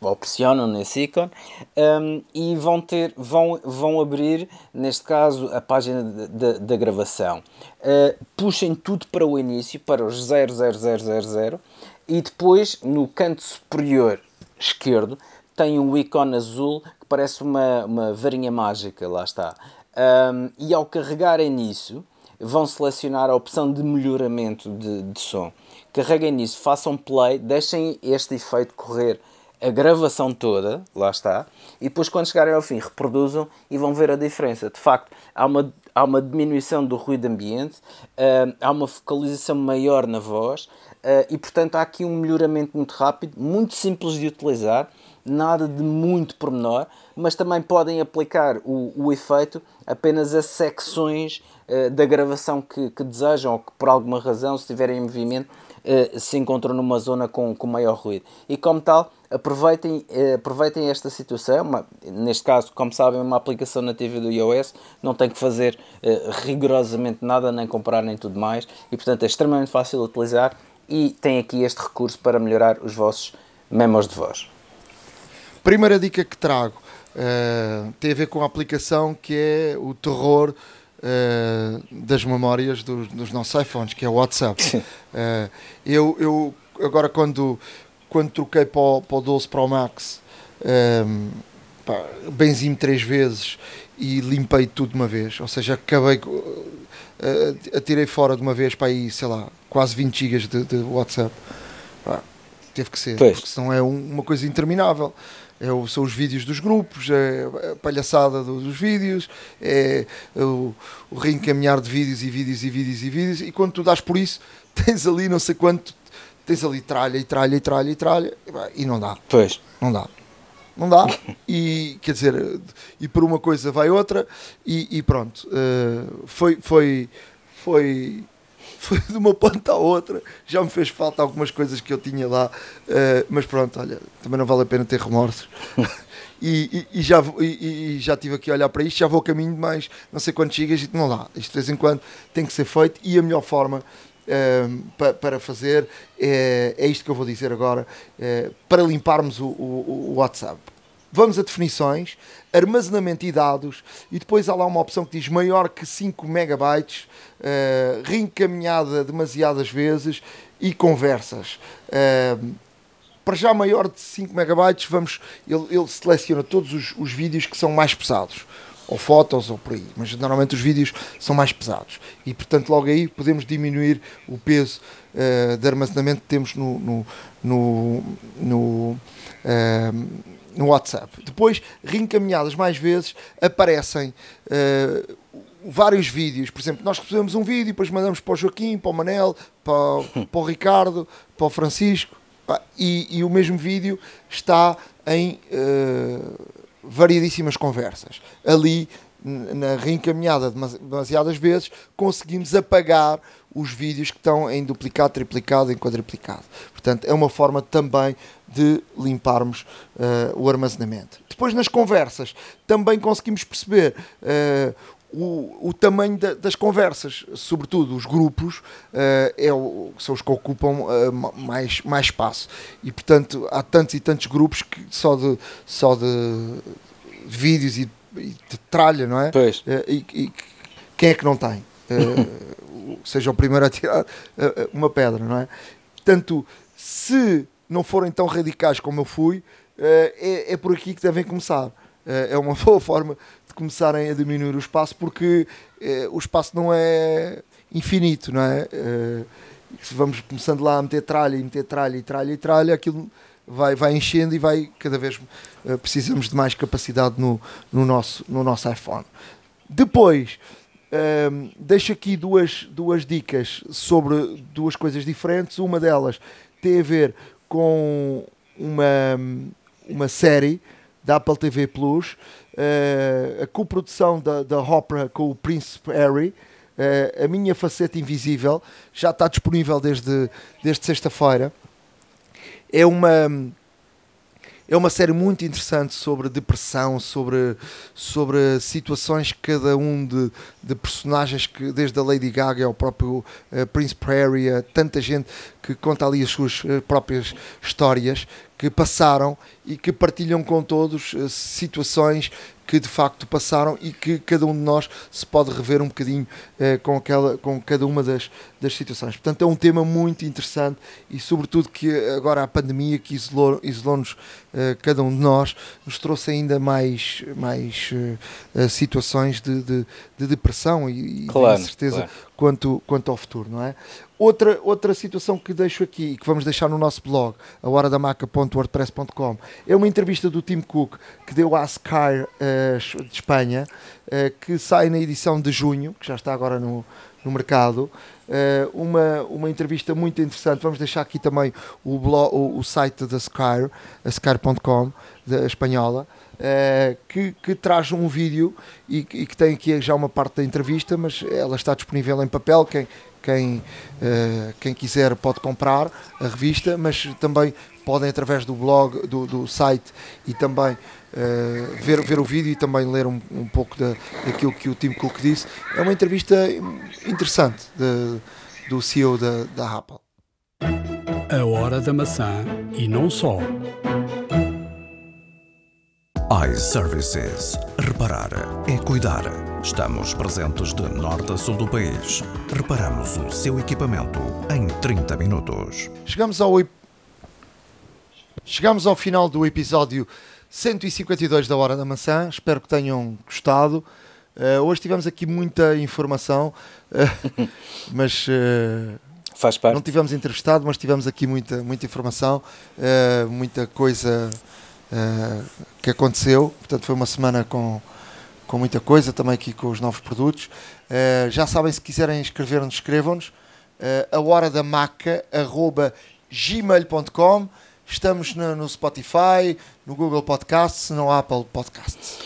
D: ou pressionam nesse ícone um, e vão ter vão vão abrir neste caso a página da gravação. Uh, puxem tudo para o início para os 00000 e depois no canto superior esquerdo tem um ícone azul que parece uma, uma varinha mágica lá está um, e ao carregarem nisso, vão selecionar a opção de melhoramento de, de som. Carreguem nisso, façam play, deixem este efeito correr a gravação toda, lá está, e depois quando chegarem ao fim reproduzam e vão ver a diferença. De facto, há uma, há uma diminuição do ruído ambiente, uh, há uma focalização maior na voz uh, e portanto há aqui um melhoramento muito rápido, muito simples de utilizar nada de muito pormenor, mas também podem aplicar o, o efeito apenas a secções uh, da gravação que, que, desejam ou que por alguma razão, se estiverem em movimento, uh, se encontram numa zona com, com maior ruído. E como tal, aproveitem, uh, aproveitem esta situação, uma, neste caso, como sabem, uma aplicação nativa do iOS, não tem que fazer rigorosamente nada, nem comprar nem tudo mais, e portanto é extremamente fácil de utilizar e tem aqui este recurso para melhorar os vossos memos de voz.
B: Primeira dica que trago uh, tem a ver com a aplicação que é o terror uh, das memórias dos, dos, nossos iPhones, que é o WhatsApp. Uh, eu, eu agora quando, quando troquei para o, para o 12 Pro Max, um, benzi-me três vezes e limpei tudo de uma vez, ou seja, acabei uh, atirei fora de uma vez para aí, sei lá, quase 20 GB de, de WhatsApp. teve que ser, pois. porque senão é um, uma coisa interminável é o, são os vídeos dos grupos, é a palhaçada dos vídeos, é o, o reencaminhar de vídeos e vídeos e vídeos e vídeos, e quando tu dás por isso, tens ali não sei quanto, tens ali tralha e tralha e tralha e tralha, e não dá.
D: Pois.
B: Não dá. Não dá, e quer dizer, e por uma coisa vai outra, e, e pronto, uh, foi, foi, foi foi de uma ponta à outra. Já me fez falta algumas coisas que eu tinha lá, uh, mas pronto, olha, também não vale a pena ter remorsos. e, e, e, já, e, e, já estive aqui a olhar para isto, já vou a caminho de mais não sei quantos gigas e não dá. Isto de vez em quando tem que ser feito e a melhor forma. Eh, para, para fazer é, é isto que eu vou dizer agora uh, para limparmos o, o, o WhatsApp vamos a definições, armazenamento e dados, e depois há lá uma opção que diz maior que 5 megabytes, uh, reencaminhada demasiadas vezes e conversas. Uh, para já maior de 5 megabytes, vamos, ele, ele seleciona todos os, os vídeos que são mais pesados ou fotos ou por aí, mas normalmente os vídeos são mais pesados e portanto logo aí podemos diminuir o peso uh, de armazenamento que temos no, no, no, no uh, no WhatsApp. Depois, reencaminhadas mais vezes, aparecem uh, vários vídeos. Por exemplo, nós recebemos um vídeo, depois mandamos para o Joaquim, para o Manel, para, para o Ricardo, para o Francisco, e, e, o mesmo vídeo está em uh, variedíssimas conversas. Ali, na reencaminhada demasiadas vezes, conseguimos apagar os vídeos que estão em duplicado, triplicado, em quadriplicado. Portanto, é uma forma também de limparmos uh, o armazenamento. Depois, nas conversas, também conseguimos perceber uh, o, o, tamanho da, das conversas, sobretudo os grupos, uh, é o, são os que ocupam uh, mais, mais espaço. E portanto há tantos e tantos grupos que só de, só de vídeos e, e, de tralha, não é?
D: Pois.
B: Uh, e, e, quem é que não tem? Uh, seja o primeiro a tirar uma pedra, não é? Portanto, se não forem tão radicais como eu fui, é, é por aqui que devem começar. é uma boa forma de começarem a diminuir o espaço, porque o espaço não é infinito, não é? se vamos começando lá a meter tralha e meter tralha e tralha e tralha, aquilo vai, vai enchendo e vai cada vez uh, precisamos de mais capacidade no, no, nosso, no nosso iPhone. Depois, uh, deixo aqui duas, duas dicas sobre duas coisas diferentes. Uma delas tem a ver com uma, uma série da Apple TV Plus, uh, a coprodução da, da Opera com o Príncipe Harry. Uh, a minha faceta invisível já está disponível desde, desde sexta-feira. É uma é uma série muito interessante sobre depressão, sobre, sobre situações que cada um de, de personagens, que desde a Lady Gaga ao próprio uh, Prince Prairie, tanta gente que conta ali as suas uh, próprias histórias que passaram e que partilham com todos uh, situações que de facto passaram e que cada um de nós se pode rever um bocadinho eh, com, aquela, com cada uma das, das situações. Portanto, é um tema muito interessante e, sobretudo, que agora a pandemia que isolou-nos, isolou eh, cada um de nós, nos trouxe ainda mais, mais eh, situações de, de, de, depressão e, e
D: claro,
B: de incerteza
D: claro.
B: quanto, quanto ao futuro, não é? Outra, outra situação que deixo aqui e que vamos deixar no nosso blog, a horadamaca.wordpress.com, é uma entrevista do Tim Cook que deu à Sky uh, de Espanha, uh, que sai na edição de junho, que já está agora no, no mercado. Uh, uma, uma entrevista muito interessante. Vamos deixar aqui também o, blog, o, o site da Sky, a Sky.com, da espanhola. Uh, que, que, traz um vídeo e, e, que tem aqui já uma parte da entrevista, mas ela está disponível em papel. Quem, quem, uh, quem quiser pode comprar a revista, mas também podem através do blog, do, do site e também uh, ver, ver o vídeo e também ler um, um pouco da, daquilo que o Tim Cook disse. É uma entrevista interessante de, do CEO da, da Apple.
A: A hora da maçã e não só
C: iServices. Reparar é cuidar. Estamos presentes de norte a sul do país. Reparamos o seu equipamento em 30 minutos.
B: Chegamos ao, Chegamos ao final do episódio 152 da Hora da Maçã. Espero que tenham gostado. Uh, hoje tivemos aqui muita informação, uh, mas uh,
D: Faz parte.
B: não tivemos entrevistado, mas tivemos aqui muita, muita informação, muita coisa uh, que aconteceu. Portanto, foi uma semana com, com muita coisa, também aqui com os novos produtos. Uh, já sabem, se quiserem escrever-nos, escrevam-nos. Uh, a hora da maca, arroba gmail.com. Estamos no, no, Spotify, no Google Podcasts, no Apple Podcasts.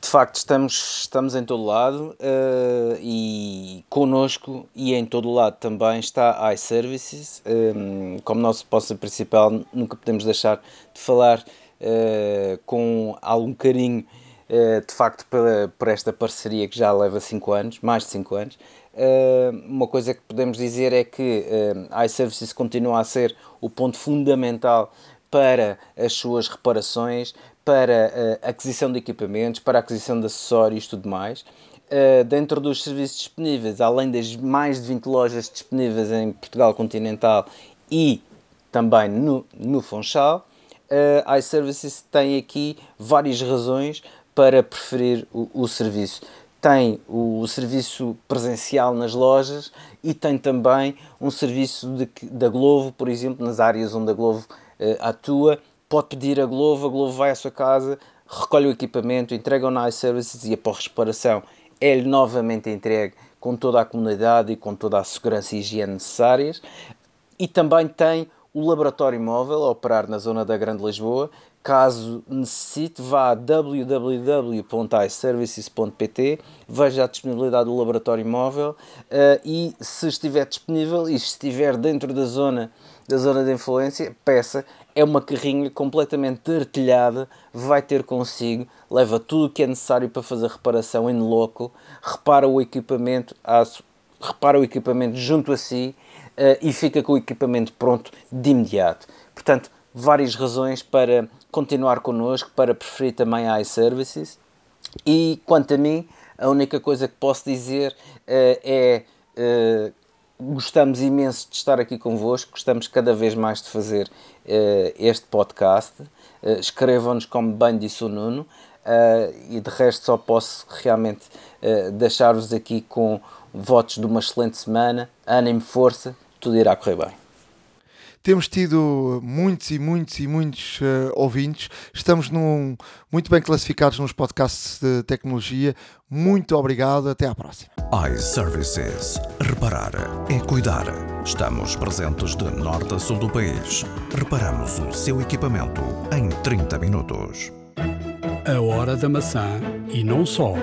D: De facto, estamos, estamos em todo lado uh, e connosco e em todo lado também está iServices. Um, como nosso sponsor principal, nunca podemos deixar de falar uh, com algum carinho, uh, de facto, pela, por esta parceria que já leva 5 anos, mais de 5 anos. Uh, uma coisa que podemos dizer é que uh, iServices continua a ser o ponto fundamental para as suas reparações, para aquisição de equipamentos, para aquisição de acessórios e tudo mais. Uh, dentro dos serviços disponíveis, além das mais de 20 lojas disponíveis em Portugal continental e também no, no Funchal, a uh, iServices tem aqui várias razões para preferir o, o serviço. Tem o, o, serviço presencial nas lojas e tem também um serviço de, da Glovo, por exemplo, nas áreas onde a Glovo uh, atua. Pode pedir a Glovo, a Glovo vai à sua casa, recolhe o equipamento, entrega o iServices e após reparação é-lhe novamente entregue com toda a comunidade e com toda a segurança e higiene necessárias. E também tem o laboratório móvel a operar na zona da Grande Lisboa. Caso necessite, vá a www.iservices.pt, veja a disponibilidade do laboratório móvel uh, e, se estiver disponível e se estiver dentro da zona, da zona de influência, peça. É uma carrinha completamente artilhada, vai ter consigo, leva tudo o que é necessário para fazer reparação em loco, repara o equipamento, repara o equipamento junto a si e fica com o equipamento pronto de imediato. Portanto, várias razões para continuar connosco, para preferir também a iServices. E quanto a mim, a única coisa que posso dizer uh, é uh, gostamos imenso de estar aqui convosco, gostamos cada vez mais de fazer uh, este podcast. Escrevam-nos, como bem disse o Nuno, e de resto só posso realmente deixar-vos aqui com votos de uma excelente semana. Ânimo, força, tudo irá correr bem.
B: Temos tido muitos e muitos e muitos uh, ouvintes. Estamos num, muito bem classificados nos podcasts de tecnologia. Muito obrigado. Até à próxima.
C: iServices. Reparar é cuidar. Estamos presentes de norte a sul do país. Reparamos o seu equipamento em 30 minutos.
A: A hora da maçã e não só